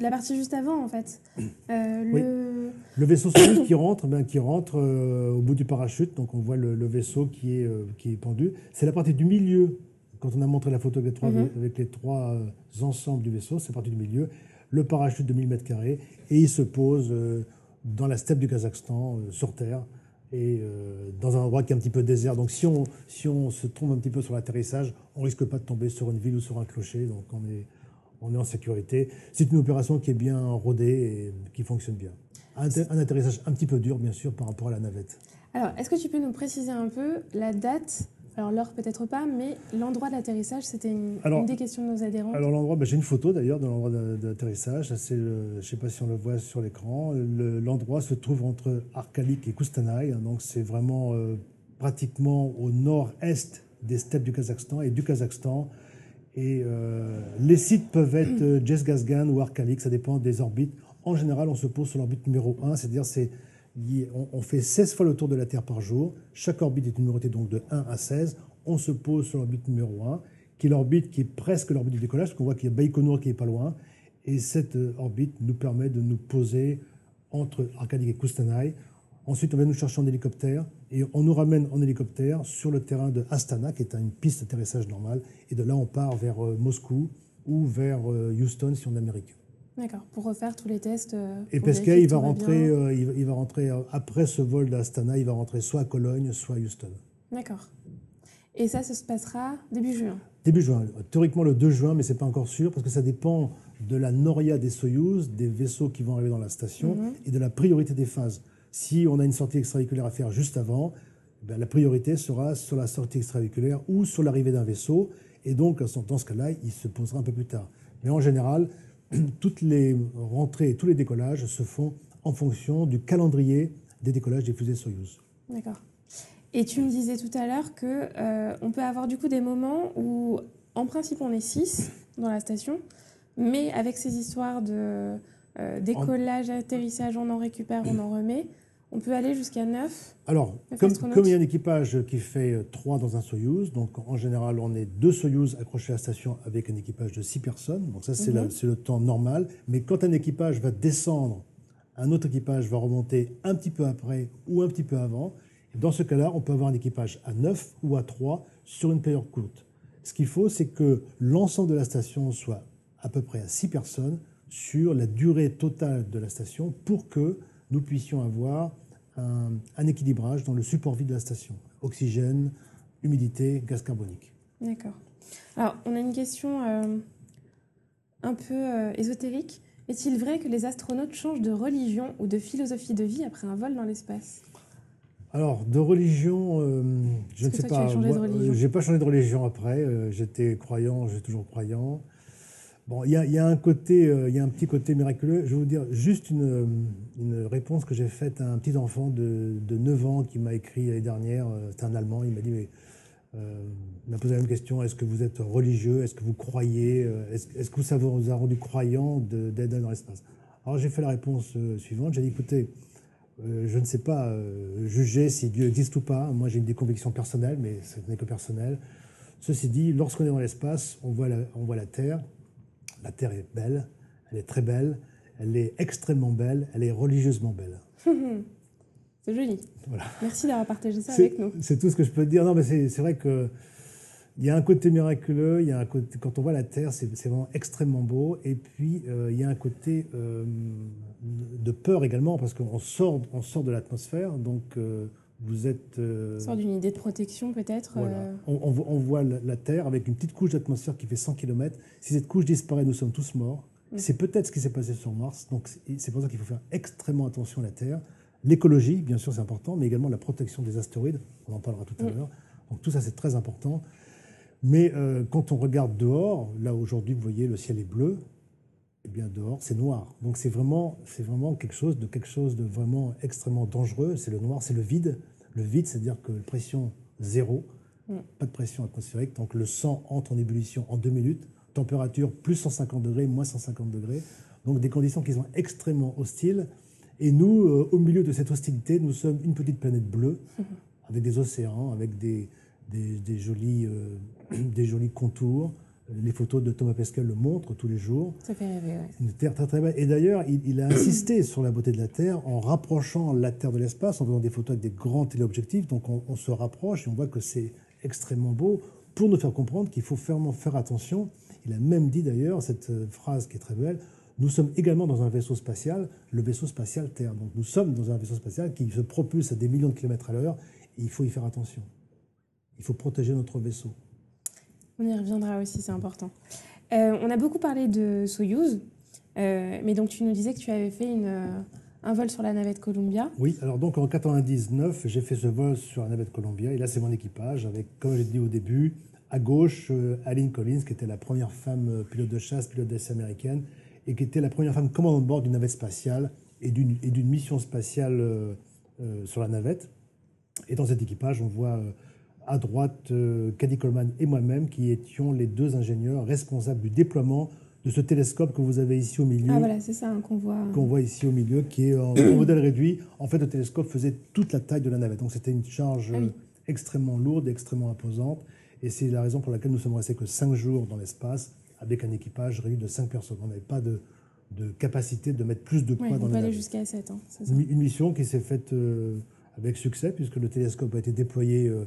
la partie juste avant, en fait. Euh, le... le... vaisseau Soyuz qui rentre, bien, qui rentre au bout du parachute. Donc, on voit le, le vaisseau qui est, qui est pendu. C'est la partie du milieu. Quand on a montré la photo avec les trois, mhm. avec les trois ensembles du vaisseau, c'est la partie du milieu. Le parachute de 1000 mètres carrés. Et il se pose dans la steppe du Kazakhstan, sur Terre. Et euh, dans un endroit qui est un petit peu désert. Donc si on, si on se trompe un petit peu sur l'atterrissage, on risque pas de tomber sur une ville ou sur un clocher, donc on est, on est en sécurité. C'est une opération qui est bien rodée et qui fonctionne bien. Un, un atterrissage un petit peu dur, bien sûr, par rapport à la navette. Alors, est-ce que tu peux nous préciser un peu la date alors l'heure peut-être pas, mais l'endroit d'atterrissage, c'était une, des questions de nos adhérents. Alors l'endroit, ben, j'ai une photo d'ailleurs de l'endroit d'atterrissage. je ne sais pas si on le voit sur l'écran. L'endroit se trouve entre Arkalik et Kustanay, hein, donc c'est vraiment euh, pratiquement au nord-est des steppes du Kazakhstan et du Kazakhstan. Et euh, les sites peuvent être euh, Jesgazgan ou Arkalik, ça dépend des orbites. En général, on se pose sur l'orbite numéro 1, c'est-à-dire c'est on, fait 16 fois le tour de la Terre par jour. Chaque orbite est numérotée donc de 1 à 16. On se pose sur l'orbite numéro 1, qui est l'orbite qui est presque l'orbite du décollage, parce qu'on voit qu'il y a Baïkonour qui est pas loin. Et cette euh, orbite nous permet de nous poser entre Arkadik et Kustanay. Ensuite, on va nous chercher en hélicoptère et on nous ramène en hélicoptère sur le terrain de Astana, qui est une piste d'atterrissage normale. Et de là, on part vers euh, Moscou ou vers euh, Houston si on est américain. D'accord, pour refaire tous les tests. Euh, et Pesquet, il va, rentrer, euh, il, va rentrer euh, après ce vol d'Astana, il va rentrer soit à Cologne, soit à Houston. D'accord. Et ça, ça se passera début juin Début juin. Théoriquement le 2 juin, mais ce n'est pas encore sûr, parce que ça dépend de la noria des Soyouz, des vaisseaux qui vont arriver dans la station, mhm. et de la priorité des phases. Si on a une sortie extravéhiculaire à faire juste avant, ben, la priorité sera sur la sortie extravéhiculaire ou sur l'arrivée d'un vaisseau, et donc dans ce cas-là, il se posera un peu plus tard. Mais en général, toutes les rentrées et tous les décollages se font en fonction du calendrier des décollages des fusées Soyuz. D'accord. Et tu me disais tout à l'heure que euh, on peut avoir du coup des moments où, en principe, on est 6 dans la station, mais avec ces histoires de euh, décollage, atterrissage, on en récupère, on en remet, on peut aller jusqu'à 9 Alors, comme, il y a un équipage qui fait 3 euh, dans un Soyuz, donc en général, on est deux Soyuz accrochés à la station avec un équipage de 6 personnes. Donc ça, mhm. c'est le temps normal. Mais quand un équipage va descendre, un autre équipage va remonter un petit peu après ou un petit peu avant. dans ce cas-là, on peut avoir un équipage à 9 ou à 3 sur une période courte. Ce qu'il faut, c'est que l'ensemble de la station soit à peu près à 6 personnes sur la durée totale de la station pour que nous puissions avoir un, équilibrage dans le support vide de la station. Oxygène, humidité, gaz carbonique. D'accord. Alors, on a une question euh, un peu euh, ésotérique. Est-il vrai que les astronautes changent de religion ou de philosophie de vie après un vol dans l'espace? Alors, de religion, euh, je ne sais pas. Je n'ai pas changé de religion après. J'étais croyant, j'ai toujours croyant. Bon, il y, a, un côté, euh, il y a un petit côté miraculeux. Je vais vous dire juste une, réponse que j'ai faite à un petit enfant de, 9 ans qui m'a écrit l'année dernière. Euh, c'est un Allemand. Il m'a dit, mais euh, il m'a posé la même question. Est-ce que vous êtes religieux? Est-ce que vous croyez? Est-ce que ça vous a rendu croyant d'être dans l'espace? Alors j'ai fait la réponse suivante. J'ai dit, écoutez, je ne sais pas juger si Dieu existe ou pas. Moi, j'ai des convictions personnelles, mais ce n'est que personnel. Ceci dit, lorsqu'on est dans l'espace, on voit la Terre la Terre est belle, elle est très belle, elle est extrêmement belle, elle est religieusement belle. c'est joli. Merci d'avoir partagé ça avec nous. C'est tout ce que je peux dire. Non, mais c'est vrai que il y a un côté miraculeux, il y a un côté, quand on voit la Terre, c'est vraiment extrêmement beau. Et puis, euh, il y a un côté euh, de peur également, parce qu'on sort, on sort de l'atmosphère. Donc, euh, vous êtes. Euh, sort d'une idée de protection peut-être euh, on, voit la, Terre avec une petite couche d'atmosphère qui fait 100 km. Si cette couche disparaît, nous sommes tous morts. C'est peut-être ce qui s'est passé sur Mars. Donc c'est pour ça qu'il faut faire extrêmement attention à la Terre. L'écologie, bien sûr, c'est important, mais également la protection des astéroïdes. On en parlera tout à l'heure. Donc tout ça, c'est très important. Mais euh, quand on regarde dehors, là aujourd'hui, vous voyez, le ciel est bleu. Eh bien, dehors, c'est noir. Donc c'est vraiment, c'est vraiment quelque chose de quelque chose de vraiment extrêmement dangereux. C'est le noir, c'est le vide. Le vide, c'est-à-dire que pression zéro, mm. pas de pression atmosphérique. Donc le sang entre en ébullition en deux minutes. Température plus 150 degrés, moins 150 degrés. Donc des conditions qui sont extrêmement hostiles. Et nous, euh, au milieu de cette hostilité, nous sommes une petite planète bleue, mm-hmm. avec des océans, avec des, des, jolis, euh, des jolis contours, les photos de Thomas Pesquet le montrent tous les jours. Ça fait rêver. Une Terre très très belle. Et d'ailleurs, il, a insisté sur la beauté de la Terre en rapprochant la Terre de l'espace, en faisant des photos avec des grands téléobjectifs. Donc on, se rapproche et on voit que c'est extrêmement beau pour nous faire comprendre qu'il faut vraiment faire attention. Il a même dit d'ailleurs cette euh, phrase qui est très belle nous sommes également dans un vaisseau spatial, le vaisseau spatial Terre. Donc nous sommes dans un vaisseau spatial qui se propulse à des millions de kilomètres à l'heure et il faut y faire attention. Il faut protéger notre vaisseau. On y reviendra aussi, c'est important. Euh, on a beaucoup parlé de Soyuz, euh, mais donc tu nous disais que tu avais fait euh, un vol sur la navette Columbia. Oui, alors donc en 99, j'ai fait ce vol sur la navette Columbia et là c'est mon équipage avec, comme j'ai dit au début, à gauche, Aline Collins, qui était la première femme pilote de chasse, pilote d'essai américaine, et qui était la première femme commandant de bord d'une navette spatiale et d'une mission spatiale sur la navette. Et dans cet équipage, on voit à droite euh, Caddy Coleman et moi-même qui étions les deux ingénieurs responsables du déploiement de ce télescope que vous avez ici au milieu. Ah voilà, c'est ça hein, qu'on voit. Qu'on voit ici au milieu, qui est en, modèle réduit. En fait, le télescope faisait toute la taille de la navette. Donc c'était une charge ah extrêmement lourde, extrêmement imposante. Et c'est la raison pour laquelle nous sommes restés que cinq jours dans l'espace avec un équipage réduit de cinq personnes. On n'avait pas de, de, capacité de mettre plus de poids dans la navette. On aller jusqu'à 7. Hein, une, mission qui s'est faite euh, avec succès puisque le télescope a été déployé... Euh,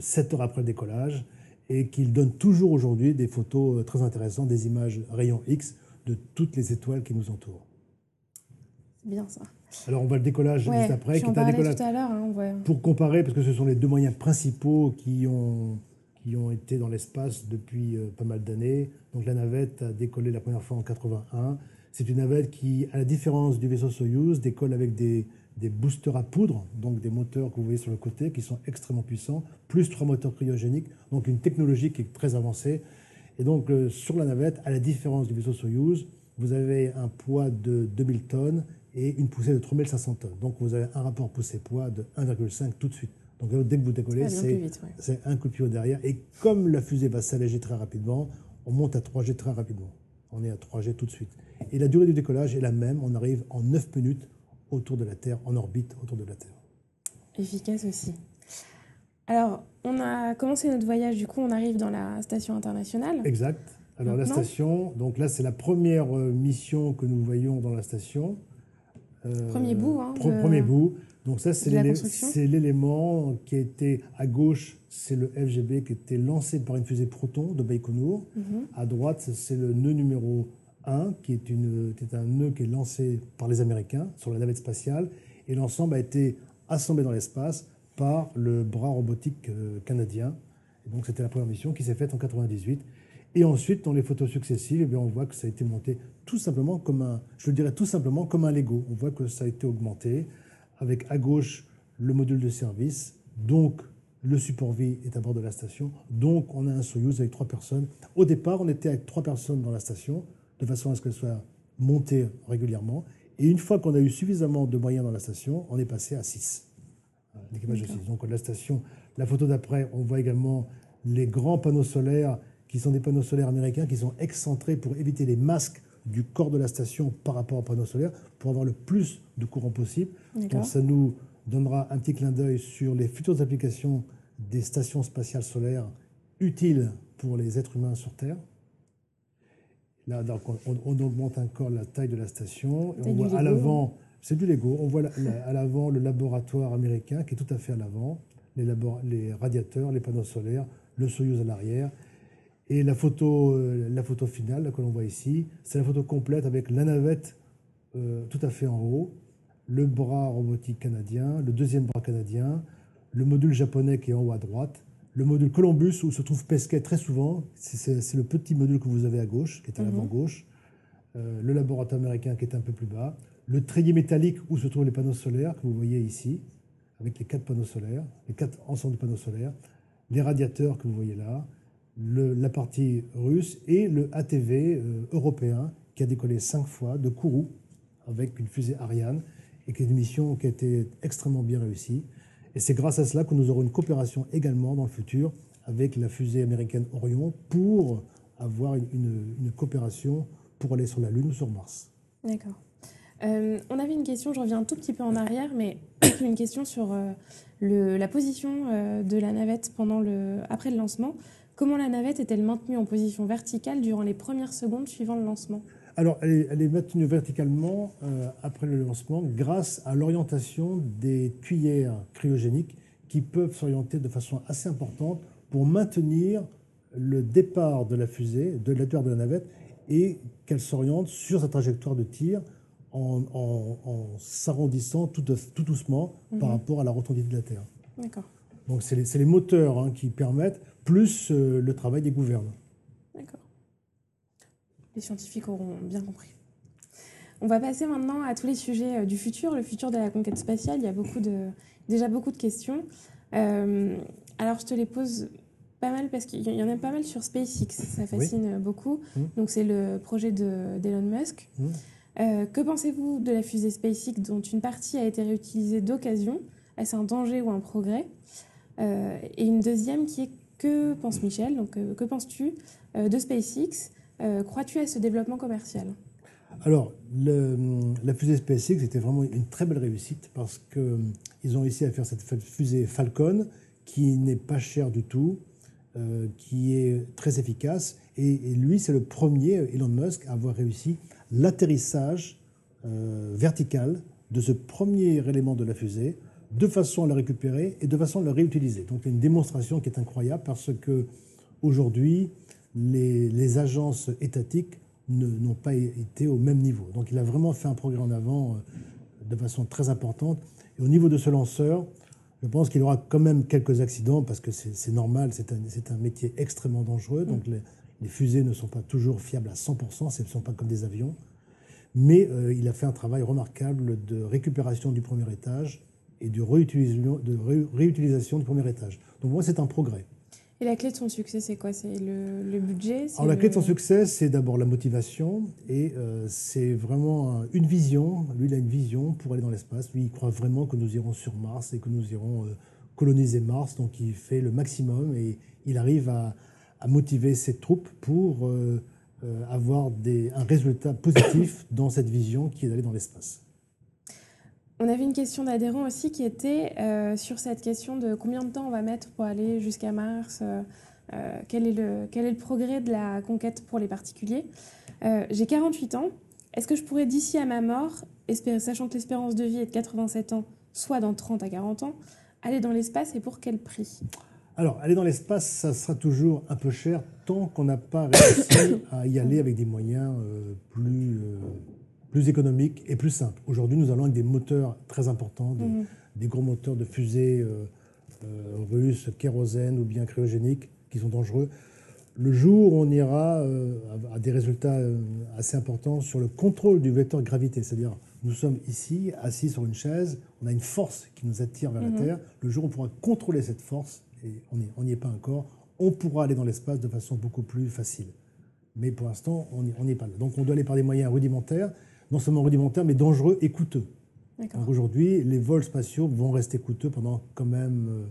7 euh, heures après le décollage et qu'il donne toujours aujourd'hui des photos euh, très intéressantes, des images rayons X de toutes les étoiles qui nous entourent. C'est bien ça. Alors on voit le décollage juste après. Est un décollage tout à l'heure. Hein, Pour comparer, parce que ce sont les deux moyens principaux qui ont, qui ont été dans l'espace depuis euh, pas mal d'années. Donc la navette a décollé la première fois en 81. C'est une navette qui, à la différence du vaisseau Soyuz, décolle avec des des boosters à poudre, donc des moteurs que vous voyez sur le côté, qui sont extrêmement puissants, plus trois moteurs cryogéniques, donc une technologie qui est très avancée. Et donc euh, sur la navette, à la différence du vaisseau Soyuz, vous avez un poids de 2000 tonnes et une poussée de 3500 tonnes. Donc vous avez un rapport poussée-poids de 1,5 tout de suite. Donc dès que vous décollez, c'est un coup de pied derrière. Et comme la fusée va s'alléger très rapidement, on monte à 3G très rapidement. On est à 3G tout de suite. Et la durée du décollage est la même. On arrive en 9 minutes autour de la Terre, en orbite autour de la Terre. Efficace aussi. Alors, on a commencé notre voyage, du coup, on arrive dans la station internationale. Exact. Alors, la station, donc là, c'est la première euh, mission que nous voyons dans la station. Euh, premier bout. Hein, Premier bout. Donc, ça, c'est l'élément qui a été à gauche, c'est le FGB qui a été lancé par une fusée Proton de Baïkonour. Mhm. À droite, c'est le nœud numéro 1, qui est, un nœud qui est lancé par les Américains sur la navette spatiale, et l'ensemble a été assemblé dans l'espace par le bras robotique euh, canadien. Et donc c'était la première mission qui s'est faite en 98. Et ensuite, dans les photos successives, eh bien, on voit que ça a été monté tout simplement comme un, je le dirais tout simplement comme un Lego. On voit que ça a été augmenté avec à gauche le module de service, donc le support vie est à bord de la station, donc on a un Soyuz avec trois personnes. Au départ, on était avec trois personnes dans la station, de façon à ce qu'elle soit montée régulièrement. Et une fois qu'on a eu suffisamment de moyens dans la station, on est passé à 6. L'équipage de 6. Donc la station, la photo d'après, on voit également les grands panneaux solaires qui sont des panneaux solaires américains qui sont excentrés pour éviter les masques du corps de la station par rapport aux panneaux solaires pour avoir le plus de courant possible. Donc ça nous donnera un petit clin d'œil sur les futures applications des stations spatiales solaires utiles pour les êtres humains sur Terre. Là, donc on, augmente encore la taille de la station. Et on voit à l'avant, c'est du Lego, on voit à l'avant le laboratoire américain qui est tout à fait à l'avant, les, les, radiateurs, les panneaux solaires, le Soyuz à l'arrière. Et la photo, euh, la photo finale que l'on voit ici, c'est la photo complète avec la navette euh, tout à fait en haut, le bras robotique canadien, le deuxième bras canadien, le module japonais qui est en haut à droite, le module Columbus, où se trouve Pesquet très souvent, c'est le petit module que vous avez à gauche, qui est à l'avant mhm. gauche. Euh, le laboratoire américain qui est un peu plus bas. Le treillis métallique où se trouvent les panneaux solaires, que vous voyez ici, avec les quatre panneaux solaires, les quatre ensembles de panneaux solaires. Les radiateurs que vous voyez là. la partie russe et le ATV euh, européen qui a décollé cinq fois de Kourou avec une fusée Ariane et qui est une mission qui a été extrêmement bien réussie. Et c'est grâce à cela que nous aurons une coopération également dans le futur avec la fusée américaine Orion pour avoir une, coopération pour aller sur la Lune ou sur Mars. D'accord. Euh, on avait une question, je reviens un tout petit peu en arrière, mais une question sur euh, la position euh, de la navette pendant après le lancement. Comment la navette est-elle maintenue en position verticale durant les premières secondes suivant le lancement? Alors, elle est, maintenue verticalement euh, après le lancement grâce à l'orientation des cuillères cryogéniques qui peuvent s'orienter de façon assez importante pour maintenir le départ de la fusée, de la de la navette, et qu'elle s'oriente sur sa trajectoire de tir en, s'arrondissant tout, tout, doucement par mhm. rapport à la rotondité de la Terre. D'accord. Donc c'est les, les, moteurs hein, qui permettent, plus euh, le travail des gouvernements. D'accord. Les scientifiques auront bien compris. On va passer maintenant à tous les sujets euh, du futur, le futur de la conquête spatiale. Il y a beaucoup de, déjà beaucoup de questions. Euh, alors je te les pose pas mal parce qu'il y en a pas mal sur SpaceX. Ça fascine beaucoup. Mmh. Donc c'est le projet d'Elon Musk. Mmh. Euh, que pensez-vous de la fusée SpaceX dont une partie a été réutilisée d'occasion? Est-ce un danger ou un progrès? Euh, Et une deuxième qui est que pense Michel? Donc euh, que penses-tu de SpaceX? Crois-tu à ce développement commercial? Alors, la fusée SpaceX était vraiment une très belle réussite parce qu'ils ont réussi à faire cette fusée Falcon qui n'est pas chère du tout, qui est très efficace. Et, lui, c'est le premier, Elon Musk, à avoir réussi l'atterrissage euh, vertical de ce premier élément de la fusée, de façon à le récupérer et de façon à le réutiliser. Donc il y a une démonstration qui est incroyable parce que aujourd'hui, les, agences étatiques n'ont pas été au même niveau. Donc il a vraiment fait un progrès en avant euh, de façon très importante. Et au niveau de ce lanceur, je pense qu'il aura quand même quelques accidents parce que c'est normal, c'est un, métier extrêmement dangereux. Donc les, les fusées ne sont pas toujours fiables à 100%, ce ne sont pas comme des avions. Mais euh, il a fait un travail remarquable de récupération du premier étage et de réutilisation, de réutilisation du premier étage. Donc moi, c'est un progrès. Et la clé de son succès, c'est quoi? C'est le, budget? Alors la clé de son succès, c'est d'abord la motivation et euh, c'est vraiment une vision. Lui, il a une vision pour aller dans l'espace. Lui, il croit vraiment que nous irons sur Mars et que nous irons euh, coloniser Mars. Donc il fait le maximum et il arrive à, à motiver ses troupes pour euh, euh, avoir des, un résultat positif dans cette vision qui est d'aller dans l'espace. On avait une question d'adhérent aussi qui était euh, sur cette question de combien de temps on va mettre pour aller jusqu'à Mars, quel, est le, quel est le progrès de la conquête pour les particuliers. J'ai 48 ans. Est-ce que je pourrais d'ici à ma mort, espérer, sachant que l'espérance de vie est de 87 ans, soit dans 30 à 40 ans, aller dans l'espace et pour quel prix? Alors, aller dans l'espace, ça sera toujours un peu cher tant qu'on n'a pas réussi à y aller avec des moyens euh, plus, euh, plus économiques et plus simples. Aujourd'hui, nous allons avec des moteurs très importants, des, mhm. gros moteurs de fusées euh, russes, kérosène ou bien cryogéniques, qui sont dangereux. Le jour où on ira à des résultats assez importants sur le contrôle du vecteur gravité, c'est-à-dire nous sommes ici, assis sur une chaise, on a une force qui nous attire vers la mhm. Terre. Le jour où on pourra contrôler cette force, et on n'y est pas encore, on pourra aller dans l'espace de façon beaucoup plus facile. Mais pour l'instant, on n'y est pas là. Donc on doit aller par des moyens rudimentaires, non seulement rudimentaires, mais dangereux et coûteux. aujourd'hui, les vols spatiaux vont rester coûteux pendant quand même euh,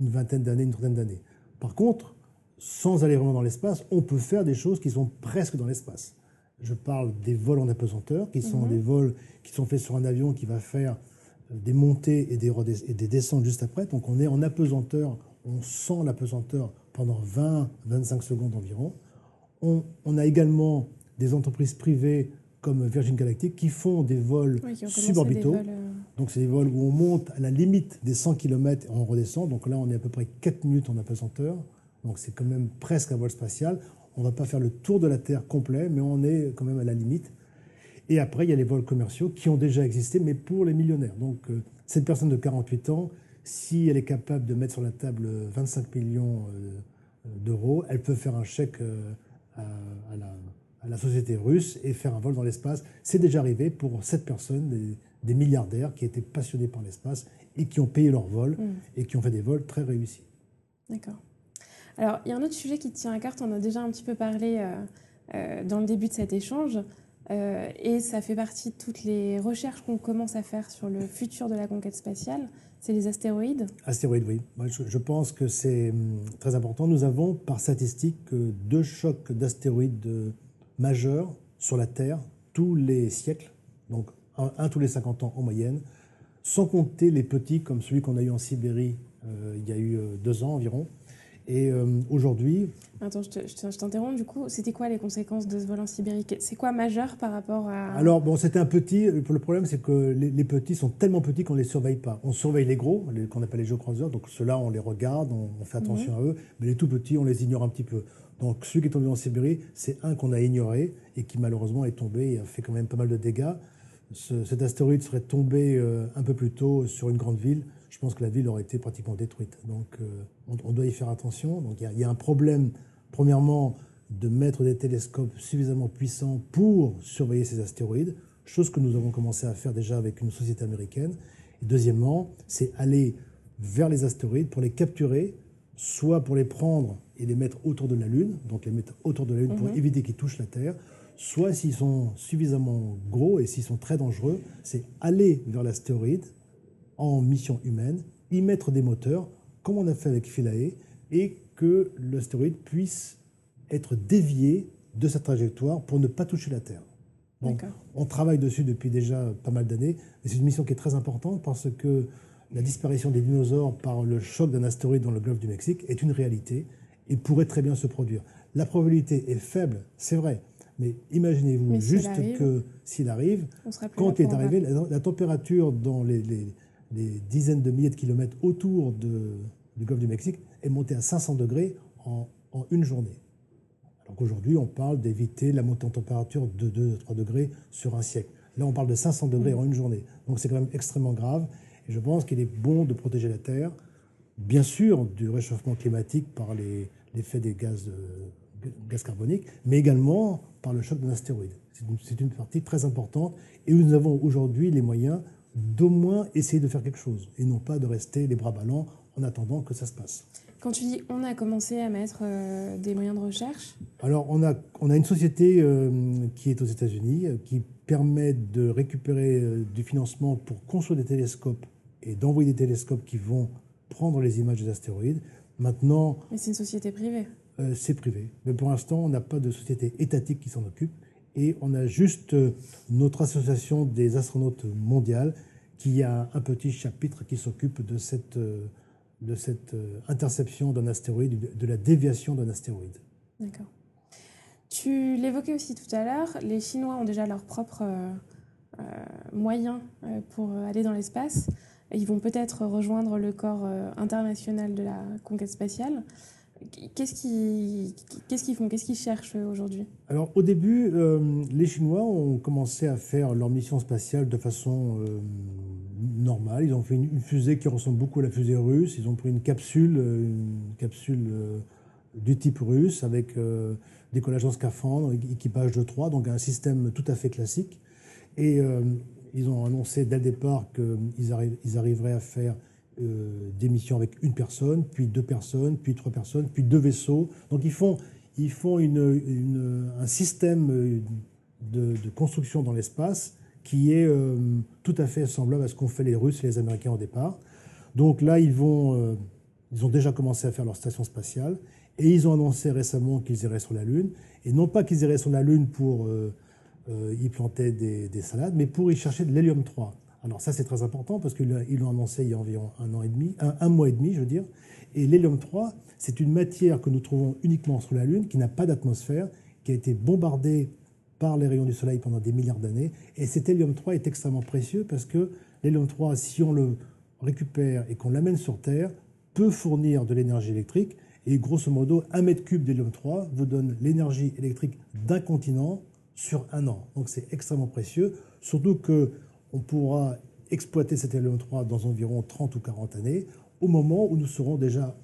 une vingtaine d'années, une trentaine d'années. Par contre, sans aller vraiment dans l'espace, on peut faire des choses qui sont presque dans l'espace. Je parle des vols en apesanteur, qui sont mhm. des vols qui sont faits sur un avion qui va faire des montées et des, et des descentes juste après. Donc on est en apesanteur on sent la pesanteur pendant 20-25 secondes environ. On, a également des entreprises privées comme Virgin Galactic qui font des vols suborbitaux. Euh, Donc c'est des vols où on monte à la limite des 100 km et on redescend. Donc là on est à peu près 4 minutes en apesanteur. Donc c'est quand même presque un vol spatial. On ne va pas faire le tour de la Terre complet, mais on est quand même à la limite. Et après, il y a les vols commerciaux qui ont déjà existé, mais pour les millionnaires. Donc euh, cette personne de 48 ans, si elle est capable de mettre sur la table 25 millions euh, d'euros, elle peut faire un chèque à, la, société russe et faire un vol dans l'espace. C'est déjà arrivé pour cette personnes, des, milliardaires qui étaient passionnés par l'espace et qui ont payé leur vol mm. et qui ont fait des vols très réussis. D'accord. Alors, il y a un autre sujet qui tient à carte, on a déjà un petit peu parlé euh, dans le début de cet échange, et ça fait partie de toutes les recherches qu'on commence à faire sur le futur de la conquête spatiale. C'est les astéroïdes Astéroïdes, oui. je, pense que c'est hum, très important. Nous avons, par statistique, deux chocs d'astéroïdes euh, majeurs sur la Terre tous les siècles, donc un, tous les 50 ans en moyenne, sans compter les petits comme celui qu'on a eu en Sibérie euh, il y a eu euh, deux ans environ. Et aujourd'hui. Attends, je t'interromps. Du coup, c'était quoi les conséquences de ce vol en Sibérie? C'est quoi majeur par rapport à. Alors, bon, c'était un petit. Le problème, c'est que les, petits sont tellement petits qu'on ne les surveille pas. On surveille les gros, qu'on appelle les géocroiseurs. Donc, ceux-là, on les regarde, on, fait attention à eux. Mais les tout petits, on les ignore un petit peu. Donc, celui qui est tombé en Sibérie, c'est un qu'on a ignoré et qui, malheureusement, est tombé et a fait quand même pas mal de dégâts. cet astéroïde serait tombé euh, un peu plus tôt sur une grande ville je pense que la ville aurait été pratiquement détruite. Donc euh, on, doit y faire attention. Donc il y, a un problème, premièrement, de mettre des télescopes suffisamment puissants pour surveiller ces astéroïdes, chose que nous avons commencé à faire déjà avec une société américaine. Et deuxièmement, c'est aller vers les astéroïdes pour les capturer, soit pour les prendre et les mettre autour de la Lune, donc les mettre autour de la Lune pour mhm. éviter qu'ils touchent la Terre, soit s'ils sont suffisamment gros et s'ils sont très dangereux, c'est aller vers l'astéroïde, en mission humaine, y mettre des moteurs, comme on a fait avec Philae, et que l'astéroïde puisse être dévié de sa trajectoire pour ne pas toucher la Terre. on travaille dessus depuis déjà pas mal d'années, mais c'est une mission qui est très importante parce que la disparition des dinosaures par le choc d'un astéroïde dans le golfe du Mexique est une réalité et pourrait très bien se produire. La probabilité est faible, c'est vrai, mais imaginez-vous juste que s'il arrive, quand il est arrivé, la, température dans les, dizaines de milliers de kilomètres autour de, du golfe du Mexique est monté à 500 degrés en, une journée. Alors qu'aujourd'hui, on parle d'éviter la montée en température de 2-3 degrés sur un siècle. Là, on parle de 500 degrés en une journée. Donc c'est quand même extrêmement grave. Et je pense qu'il est bon de protéger la Terre, bien sûr du réchauffement climatique par l'effet des gaz, gaz carboniques, mais également par le choc d'un astéroïde. C'est une, une partie très importante. Et nous avons aujourd'hui les moyens d'au moins essayer de faire quelque chose et non pas de rester les bras ballants en attendant que ça se passe. Quand tu dis on a commencé à mettre euh, des moyens de recherche? Alors on a, on a une société euh, qui est aux États-Unis euh, qui permet de récupérer du financement pour construire des télescopes et d'envoyer des télescopes qui vont prendre les images des astéroïdes. Maintenant. Mais c'est une société privée C'est privé. Mais pour l'instant, on n'a pas de société étatique qui s'en occupe et on a juste euh, notre association des astronautes mondiales qui a un petit chapitre qui s'occupe de cette, euh, de cette euh, interception d'un astéroïde, de la déviation d'un astéroïde. D'accord. Tu l'évoquais aussi tout à l'heure, les Chinois ont déjà leurs propres moyens pour aller dans l'espace. Ils vont peut-être rejoindre le corps international de la conquête spatiale. Qu'est-ce qu'ils font? Qu'est-ce qu'ils cherchent aujourd'hui? Alors au début, euh, les Chinois ont commencé à faire leur mission spatiale de façon euh, normale. Ils ont fait une, fusée qui ressemble beaucoup à la fusée russe. Ils ont pris une capsule, euh, une capsule du type russe avec décollage en scaphandre, équipage de trois, donc un système tout à fait classique. Et ils ont annoncé dès le départ qu'ils arriveraient à faire euh, des missions avec une personne, puis deux personnes, puis trois personnes, puis deux vaisseaux. Donc ils font, ils font un système euh, de, construction dans l'espace qui est euh, tout à fait semblable à ce qu'ont fait les Russes et les Américains au départ. Donc là, ils, vont, ils ont déjà commencé à faire leur station spatiale et ils ont annoncé récemment qu'ils iraient sur la Lune. Et non pas qu'ils iraient sur la Lune pour y planter des, des, salades, mais pour y chercher de l'hélium 3. Alors ça, c'est très important parce qu'ils l'ont annoncé il y a environ un an et demi, un, mois et demi, je veux dire. Et l'hélium 3, c'est une matière que nous trouvons uniquement sur la Lune, qui n'a pas d'atmosphère, qui a été bombardée par les rayons du Soleil pendant des milliards d'années. Et cet hélium 3 est extrêmement précieux parce que l'hélium 3, si on le récupère et qu'on l'amène sur Terre, peut fournir de l'énergie électrique. Et grosso modo, un mètre cube d'hélium 3 vous donne l'énergie électrique d'un continent sur un an. Donc c'est extrêmement précieux, surtout que on pourra exploiter cet hélium 3 dans environ 30 ou 40 années, au moment où nous serons déjà,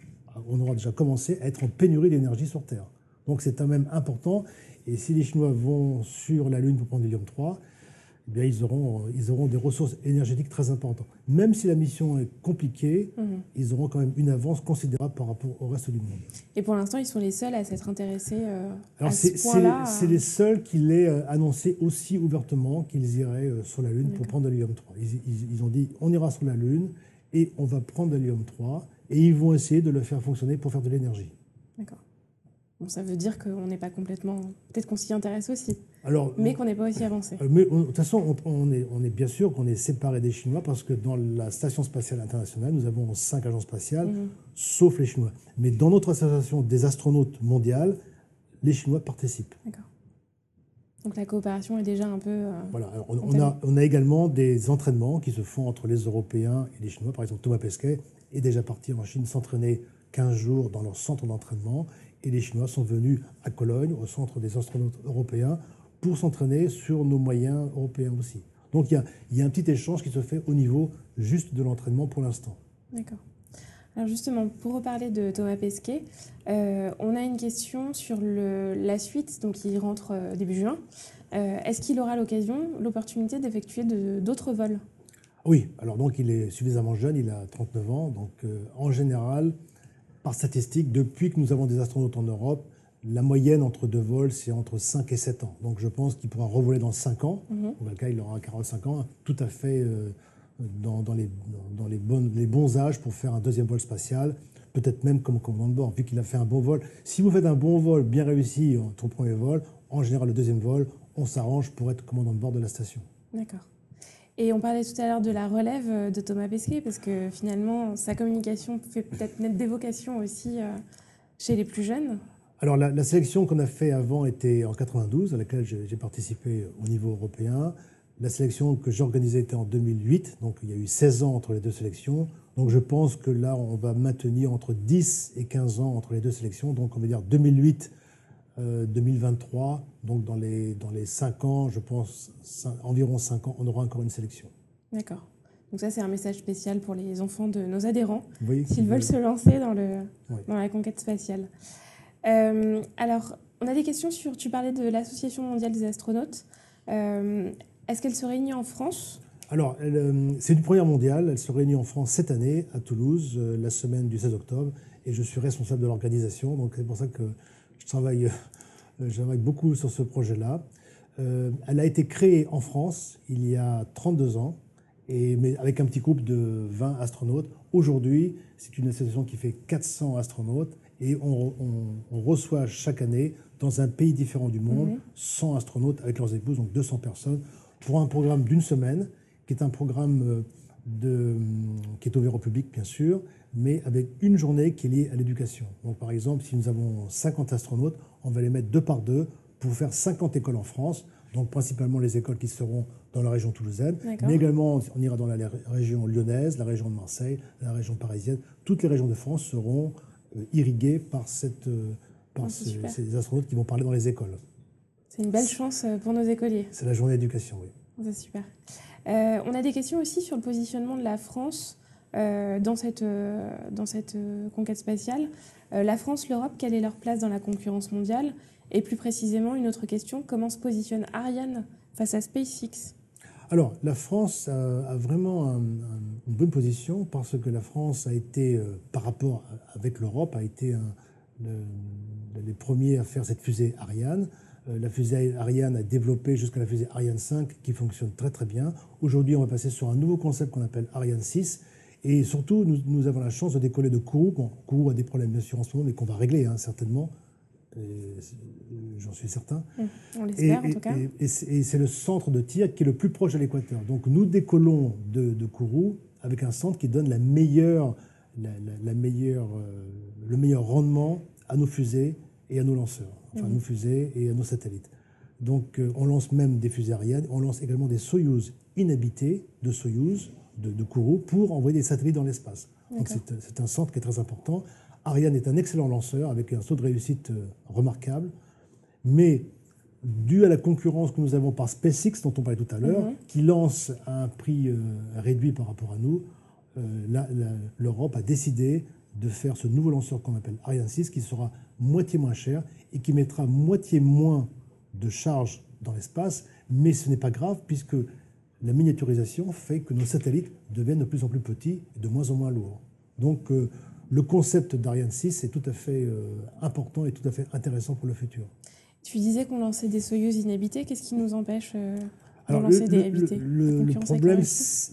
on aura déjà commencé à être en pénurie d'énergie sur Terre. Donc c'est quand même important. Et si les Chinois vont sur la Lune pour prendre l'hélium 3, eh bien, ils, auront, ils auront des ressources énergétiques très importantes. Même si la mission est compliquée, mhm. ils auront quand même une avance considérable par rapport au reste du monde. Et pour l'instant, ils sont les seuls à s'être intéressés euh, à ce point-là C'est les seuls qui l'aient euh, annoncé aussi ouvertement qu'ils iraient euh, sur la Lune pour prendre l'hélium 3. Ils, ils, ont dit on ira sur la Lune et on va prendre l'hélium 3 et ils vont essayer de le faire fonctionner pour faire de l'énergie. D'accord. Bon, ça veut dire qu'on n'est pas complètement. Peut-être qu'on s'y intéresse aussi. Mais qu'on n'est pas aussi avancé. Mais de toute façon, on, est, on est bien sûr qu'on est séparé des Chinois parce que dans la Station spatiale internationale, nous avons cinq agences spatiales, mhm. sauf les Chinois. Mais dans notre association des astronautes mondiales, les Chinois participent. D'accord. Donc la coopération est déjà un peu. Euh, voilà. on, a, on a également des entraînements qui se font entre les Européens et les Chinois. Par exemple, Thomas Pesquet est déjà parti en Chine s'entraîner 15 jours dans leur centre d'entraînement. Et les Chinois sont venus à Cologne, au centre des astronautes européens, pour s'entraîner sur nos moyens européens aussi. Donc il y, a, il y, a, un petit échange qui se fait au niveau juste de l'entraînement pour l'instant. D'accord. Alors justement, pour reparler de Thomas Pesquet, euh, on a une question sur le, la suite, donc il rentre euh, début juin. Euh, est-ce qu'il aura l'occasion, l'opportunité d'effectuer d'autres vols? Oui, alors donc il est suffisamment jeune, il a 39 ans, donc en général, par statistique, depuis que nous avons des astronautes en Europe, la moyenne entre deux vols, c'est entre 5 et 7 ans. Donc je pense qu'il pourra revoler dans 5 ans. Mm cas, il aura 45 ans, tout à fait euh, dans, les, dans les, bonnes, les, bons âges pour faire un deuxième vol spatial, peut-être même comme commandant de bord, vu qu'il a fait un bon vol. Si vous faites un bon vol bien réussi ton premier vol, en général, le deuxième vol, on s'arrange pour être commandant de bord de la station. D'accord. Et on parlait tout à l'heure de la relève euh, de Thomas Pesquet, parce que finalement, sa communication fait peut-être naître des vocations aussi euh, chez les plus jeunes. Alors la, sélection qu'on a fait avant était en 92, à laquelle j'ai participé au niveau européen. La sélection que j'organisais était en 2008, donc il y a eu 16 ans entre les deux sélections. Donc je pense que là, on va maintenir entre 10 et 15 ans entre les deux sélections. Donc on va dire 2008, 2023. Euh, donc dans les, dans les 5 ans, je pense environ 5 ans, on aura encore une sélection. D'accord. Donc ça, c'est un message spécial pour les enfants de nos adhérents, s'ils veulent se lancer dans, le, dans la conquête spatiale. Euh, alors, on a des questions sur. Tu parlais de l'Association mondiale des astronautes. Euh, est-ce qu'elle se réunit en France? Alors, euh, c'est une première mondiale. Elle se réunit en France cette année, à Toulouse, la semaine du 16 octobre. Et je suis responsable de l'organisation. Donc, c'est pour ça que je travaille, beaucoup sur ce projet-là. elle a été créée en France il y a 32 ans, mais avec un petit groupe de 20 astronautes. Aujourd'hui, c'est une association qui fait 400 astronautes et on, reçoit chaque année dans un pays différent du monde 100 mhm. astronautes avec leurs épouses, donc 200 personnes, pour un programme d'une semaine, qui est un programme euh, de, qui est ouvert au public, bien sûr, mais avec une journée qui est liée à l'éducation. Donc, par exemple, si nous avons 50 astronautes, on va les mettre deux par deux pour faire 50 écoles en France, donc principalement les écoles qui seront dans la région toulousaine, mais également on ira dans la région lyonnaise, la région de Marseille, la région parisienne. Toutes les régions de France seront euh, irrigués par, cette, euh, par ah, ces, astronautes qui vont parler dans les écoles. C'est une belle chance euh, pour nos écoliers. C'est la journée d'éducation, oui. C'est super. on a des questions aussi sur le positionnement de la France dans cette, dans cette conquête spatiale. la France, l'Europe, quelle est leur place dans la concurrence mondiale? Et plus précisément, une autre question, comment se positionne Ariane face à SpaceX? Alors, la France a, vraiment une bonne position parce que la France a été, euh, par rapport avec l'Europe, a été les premiers à faire cette fusée Ariane. Euh, la fusée Ariane a développé jusqu'à la fusée Ariane 5 qui fonctionne très très bien. Aujourd'hui, on va passer sur un nouveau concept qu'on appelle Ariane 6. Et surtout, nous, avons la chance de décoller de Kourou. Bon, Kourou a des problèmes bien sûr en ce moment, mais qu'on va régler hein, certainement j'en suis certain. Mmh, on l'espère en tout cas. Et, c'est le centre de tir qui est le plus proche de l'équateur. Donc nous décollons de, de, Kourou avec un centre qui donne la meilleure, la, meilleure, euh, le meilleur rendement à nos fusées et à nos lanceurs, enfin à mmh. nos fusées et à nos satellites. Donc euh, on lance même des fusées Ariane, on lance également des Soyuz inhabités de Soyuz, de, de Kourou, pour envoyer des satellites dans l'espace. Donc c'est un centre qui est très important Ariane est un excellent lanceur avec un taux de réussite euh, remarquable, mais dû à la concurrence que nous avons par SpaceX, dont on parlait tout à l'heure, mhm. qui lance à un prix euh, réduit par rapport à nous, euh, l'Europe a décidé de faire ce nouveau lanceur qu'on appelle Ariane 6, qui sera moitié moins cher et qui mettra moitié moins de charge dans l'espace, mais ce n'est pas grave puisque la miniaturisation fait que nos satellites deviennent de plus en plus petits et de moins en moins lourds. Donc le concept d'Ariane 6 est tout à fait euh, important et tout à fait intéressant pour le futur. Tu disais qu'on lançait des Soyuz inhabités. Qu'est-ce qui nous empêche euh, de lancer des habités Le, problème,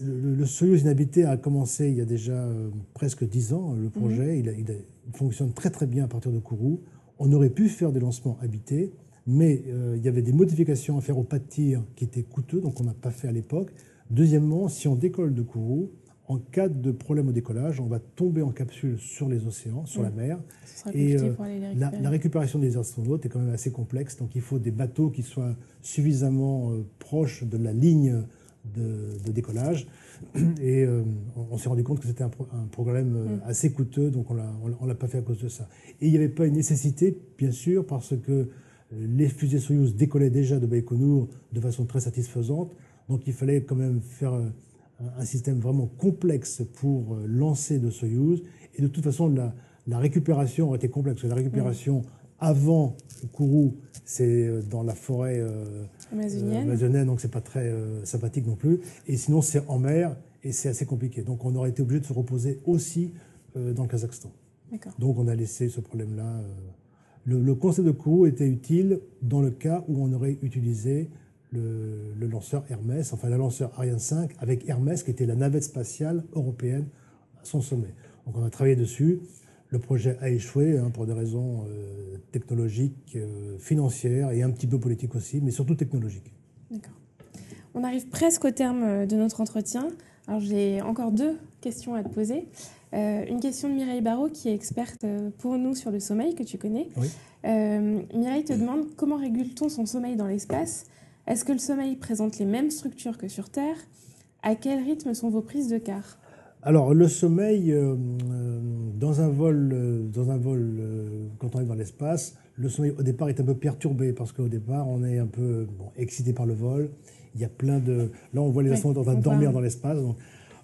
le, Soyuz inhabité a commencé il y a déjà euh, presque 10 ans, le projet. Mhm. il, fonctionne très très bien à partir de Kourou. On aurait pu faire des lancements habités, mais euh, il y avait des modifications à faire au pas de tir qui étaient coûteux, donc on n'a pas fait à l'époque. Deuxièmement, si on décolle de Kourou, en cas de problème au décollage, on va tomber en capsule sur les océans, sur la Mm. mer. Et euh, la, la récupération des astronautes est quand même assez complexe, donc il faut des bateaux qui soient suffisamment euh, proches de la ligne de, de décollage. Et euh, on, on s'est rendu compte que c'était un, pro- un problème euh, Mm. assez coûteux, donc on ne l'a pas fait à cause de ça. Et il n'y avait pas une nécessité, bien sûr, parce que les fusées Soyuz décollaient déjà de Baïkonour de façon très satisfaisante, donc il fallait quand même faire un, système vraiment complexe pour euh, lancer de Soyuz. Et de toute façon, la, la récupération aurait été complexe. La récupération avant Kourou, c'est euh, dans la forêt euh, Amazonienne. amazonienne, donc c'est pas très euh, sympathique non plus. Et sinon, c'est en mer et c'est assez compliqué. Donc on aurait été obligé de se reposer aussi euh, dans le Kazakhstan. Donc on a laissé ce problème-là. Le, le concept de Kourou était utile dans le cas où on aurait utilisé le, le lanceur Hermès, enfin le lanceur Ariane 5 avec Hermès qui était la navette spatiale européenne à son sommet. Donc on a travaillé dessus. Le projet a échoué hein, pour des raisons euh, technologiques, euh, financières et un petit peu politiques aussi, mais surtout technologiques. D'accord. On arrive presque au terme euh, de notre entretien. Alors j'ai encore deux questions à te poser. Euh, une question de Mireille Barrault, qui est experte pour nous sur le sommeil, que tu connais. Oui. Euh, Mireille te demande comment régule-t-on son sommeil dans l'espace? Est-ce que le sommeil présente les mêmes structures que sur Terre? À quel rythme sont vos prises de quart? Alors, le sommeil, euh, euh, dans un vol, euh, dans un vol euh, quand on est dans l'espace, le sommeil au départ est un peu perturbé parce qu'au départ, on est un peu bon, excité par le vol. Il y a plein de. Là, on voit les astronautes en train de dormir dans l'espace. donc,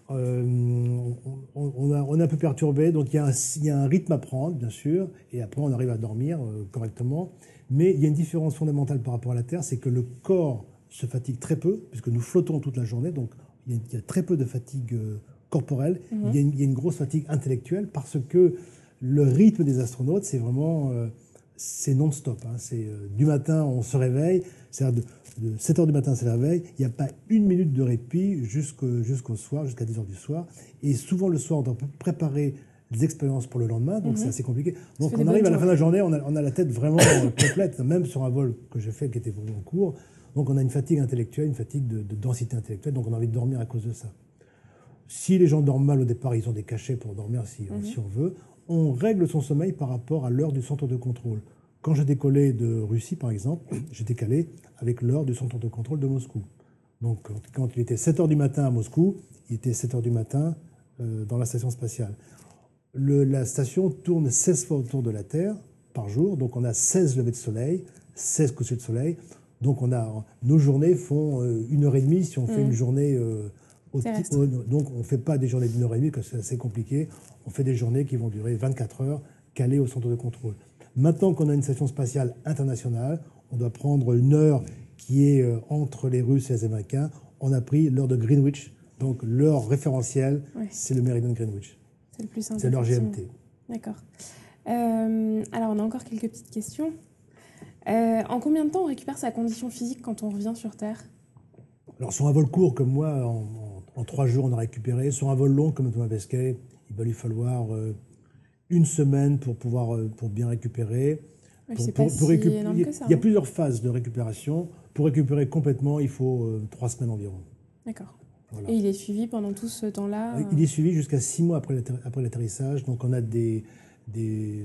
on, on a- on est un peu perturbé, donc il y, a un, il y a un rythme à prendre, bien sûr, et après on arrive à dormir correctement. Mais il y a une différence fondamentale par rapport à la Terre, c'est que le corps se fatigue très peu, puisque nous flottons toute la journée, donc il y a, il y a très peu de fatigue euh, corporelle. Mhm. il, y a une, il y a une grosse fatigue intellectuelle, parce que le rythme des astronautes, c'est vraiment euh, c'est non-stop. hein. C'est euh, du matin, on se réveille, c'est-à-dire de, de 7 heures du matin, c'est le réveil. Il n'y a pas une minute de répit jusqu'au jusqu'au soir, jusqu'à 10 heures du soir. Et souvent le soir, on doit préparer des expériences pour le lendemain, donc Mhm. c'est assez compliqué. Donc on arrive à la fin de la journée, on a, on a la tête vraiment euh, complète, même sur un vol que j'ai fait qui était vraiment court. Donc on a une fatigue intellectuelle, une fatigue de, de densité intellectuelle, donc on a envie de dormir à cause de ça. Si les gens dorment mal au départ, ils ont des cachets pour dormir si, Mhm. si on veut. On règle son sommeil par rapport à l'heure du centre de contrôle. Quand je décollais de Russie, par exemple, j'étais calé avec l'heure du centre de contrôle de Moscou. Donc quand, quand il était 7 heures du matin à Moscou, il était 7 heures du matin euh, dans la station spatiale. Le- la station tourne 16 fois autour de la Terre par jour, donc on a 16 levées de soleil, 16 couchers de soleil. Donc on a, nos journées font euh, une heure et demie si on fait Mhm. une journée euh, au- donc on ne fait pas des journées d'une heure et demie, parce que c'est assez compliqué. On fait des journées qui vont durer 24 heures, calées au centre de contrôle. Maintenant qu'on a une station spatiale internationale, on doit prendre une heure qui est euh, entre les Russes et les Américains. On a pris l'heure de Greenwich, donc l'heure référentielle, c'est le méridien de Greenwich. C'est le plus simple. C'est effectivement. GMT. D'accord. Euh, alors, on a encore quelques petites questions. Euh, en combien de temps on récupère sa condition physique quand on revient sur Terre? Alors sur un vol court comme moi, en, en- en trois jours on a récupéré. Sur un vol long comme Thomas Pesquet, il va lui falloir euh, une semaine pour pouvoir pour bien récupérer. Ouais, Pour- C'est pour- pas pour si récup- énorme il y a- que ça. Il y a hein. plusieurs phases de récupération. Pour récupérer complètement, il faut trois semaines environ. D'accord. Voilà. Et il est suivi pendant tout ce temps-là Euh, Il est suivi jusqu'à six mois après l'atterri- après l'atterrissage. Donc on a des, des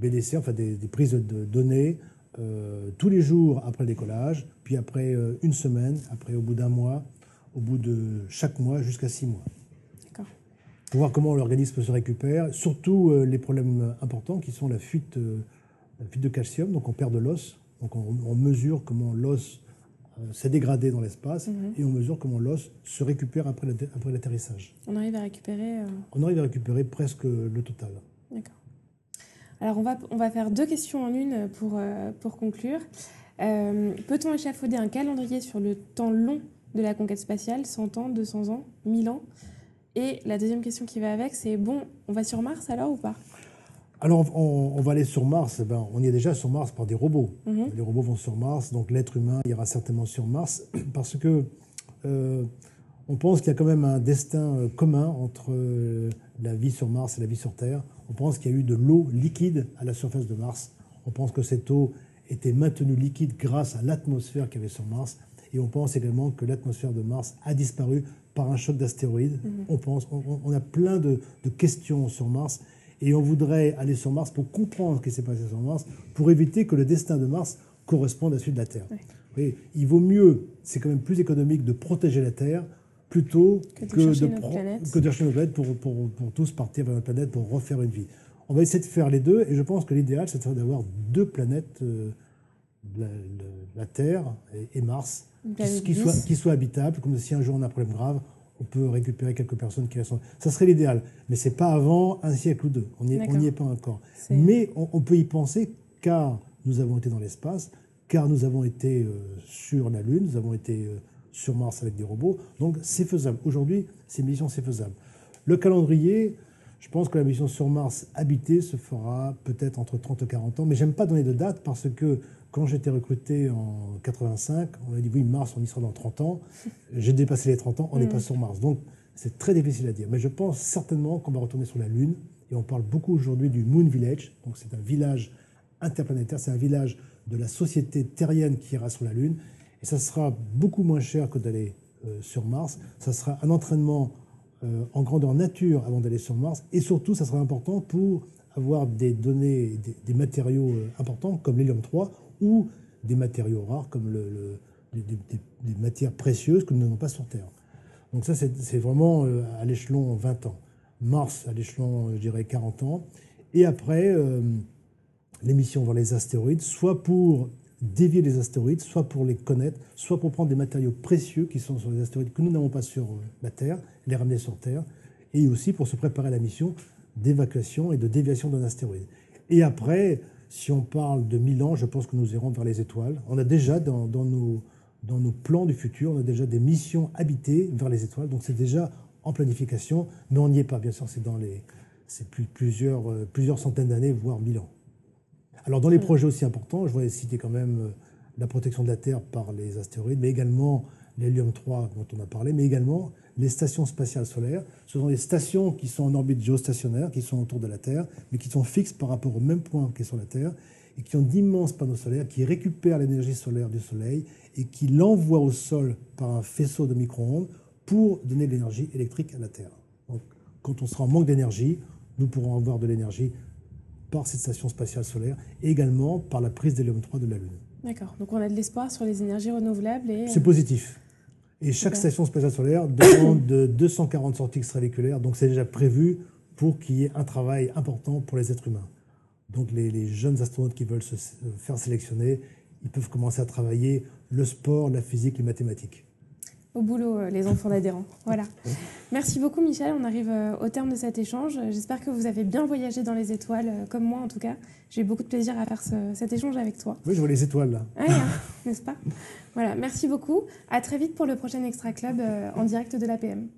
BDC, enfin des, des prises de données euh, tous les jours après le décollage, puis après euh, une semaine, après au bout d'un mois, au bout de chaque mois jusqu'à six mois. D'accord. Pour voir comment l'organisme se récupère, surtout euh, les problèmes importants qui sont la fuite, euh, la fuite de calcium, donc on perd de l'os, donc on, on mesure comment l'os euh, s'est dégradé dans l'espace Mhm. et on mesure comment l'os se récupère après l'atter- après l'atterrissage. On arrive à récupérer. euh, On arrive à récupérer presque le total. D'accord. Alors, on va, on va faire deux questions en une pour, euh, pour conclure. Euh, Peut-on échafauder un calendrier sur le temps long de la conquête spatiale 100 ans, 200 ans, 1000 ans? Et la deuxième question qui va avec, c'est bon, on va sur Mars alors ou pas? Alors, on, on va aller sur Mars. eh Ben, on y est déjà sur Mars par des robots. Mhm. Les robots vont sur Mars, donc l'être humain ira certainement sur Mars, parce que euh, on pense qu'il y a quand même un destin euh, commun entre euh, la vie sur Mars et la vie sur Terre. On pense qu'il y a eu de l'eau liquide à la surface de Mars. On pense que cette eau était maintenu liquide grâce à l'atmosphère qu'il y avait sur Mars. Et on pense également que l'atmosphère de Mars a disparu par un choc d'astéroïdes. Mhm. On pense, on, a plein de, questions sur Mars. Et on voudrait aller sur Mars pour comprendre ce qui s'est passé sur Mars, pour éviter que le destin de Mars corresponde à celui de la Terre. Oui. il vaut mieux, c'est quand même plus économique de protéger la Terre plutôt que, de, chercher notre planète pour, pour, pour, tous partir vers la planète pour refaire une vie. On va essayer de faire les deux, et je pense que l'idéal, c'est d'avoir deux planètes, euh, la, Terre et, Mars, qui, soient, qui soient habitables, comme si un jour on a un problème grave, on peut récupérer quelques personnes qui restent. Ça serait l'idéal, mais c'est pas avant un siècle ou deux. On n'y est, est, pas encore. Mais on, peut y penser car nous avons été dans l'espace, car nous avons été euh, sur la Lune, nous avons été euh, sur Mars avec des robots. Donc c'est faisable. Aujourd'hui, ces missions, c'est faisable. Le calendrier, je pense que la mission sur Mars habitée se fera peut-être entre 30 et 40 ans, mais j'aime pas donner de date parce que quand j'étais recruté en 85, on m'a dit oui, Mars, on y sera dans 30 ans. J'ai dépassé les 30 ans, on n'est pas mm. sur Mars. Donc c'est très difficile à dire. Mais je pense certainement qu'on va retourner sur la Lune. Et on parle beaucoup aujourd'hui du Moon Village. Donc c'est un village interplanétaire, c'est un village de la société terrienne qui ira sur la Lune. Et ça sera beaucoup moins cher que d'aller euh, sur Mars. Ça sera un entraînement euh, en grandeur nature avant d'aller sur Mars. Et surtout, ça sera important pour avoir des données, des, matériaux euh, importants comme l'hélium 3 ou des matériaux rares comme le, des, matières précieuses que nous n'avons pas sur Terre. Donc ça, c'est vraiment à l'échelon 20 ans. Mars à l'échelon, je dirais, 40 ans. Et après, les missions vers les astéroïdes, soit pour dévier les astéroïdes, soit pour les connaître, soit pour prendre des matériaux précieux qui sont sur les astéroïdes que nous n'avons pas sur euh, la Terre, les ramener sur Terre, et aussi pour se préparer à la mission d'évacuation et de déviation d'un astéroïde. Et après, si on parle de 1000 ans, je pense que nous irons vers les étoiles. On a déjà dans, nos, dans nos plans du futur, on a déjà des missions habitées vers les étoiles, donc c'est déjà en planification, mais on n'y est pas, bien sûr, c'est dans les c'est plusieurs, euh, plusieurs centaines d'années, voire 1000 ans. Alors dans les projets aussi importants, je voudrais citer quand même euh, la protection de la Terre par les astéroïdes, mais également l'hélium 3 dont on a parlé, mais également les stations spatiales solaires. Ce sont des stations qui sont en orbite géostationnaire, qui sont autour de la Terre, mais qui sont fixes par rapport au même point qu'est sur la Terre, et qui ont d'immenses panneaux solaires, qui récupèrent l'énergie solaire du Soleil et qui l'envoient au sol par un faisceau de micro-ondes pour donner de l'énergie électrique à la Terre. Donc, quand on sera en manque d'énergie, nous pourrons avoir de l'énergie par cette station spatiale solaire et également par la prise d'hélium 3 de la Lune. D'accord. Donc on a de l'espoir sur les énergies renouvelables et... C'est positif. Et chaque station spatiale solaire demande de 240 sorties extravéhiculaires, donc c'est déjà prévu pour qu'il y ait un travail important pour les êtres humains. Donc les, les, jeunes astronautes qui veulent se faire sélectionner, ils peuvent commencer à travailler le sport, la physique, les mathématiques au boulot, euh, les enfants d'adhérents. Voilà. Merci beaucoup, Michel. On arrive euh, au terme de cet échange. J'espère que vous avez bien voyagé dans les étoiles, euh, comme moi en tout cas. J'ai eu beaucoup de plaisir à faire cet échange avec toi. Oui, je vois les étoiles là. Ah, n'est-ce pas? Voilà. Merci beaucoup. À très vite pour le prochain Extra Club en direct de l'APM.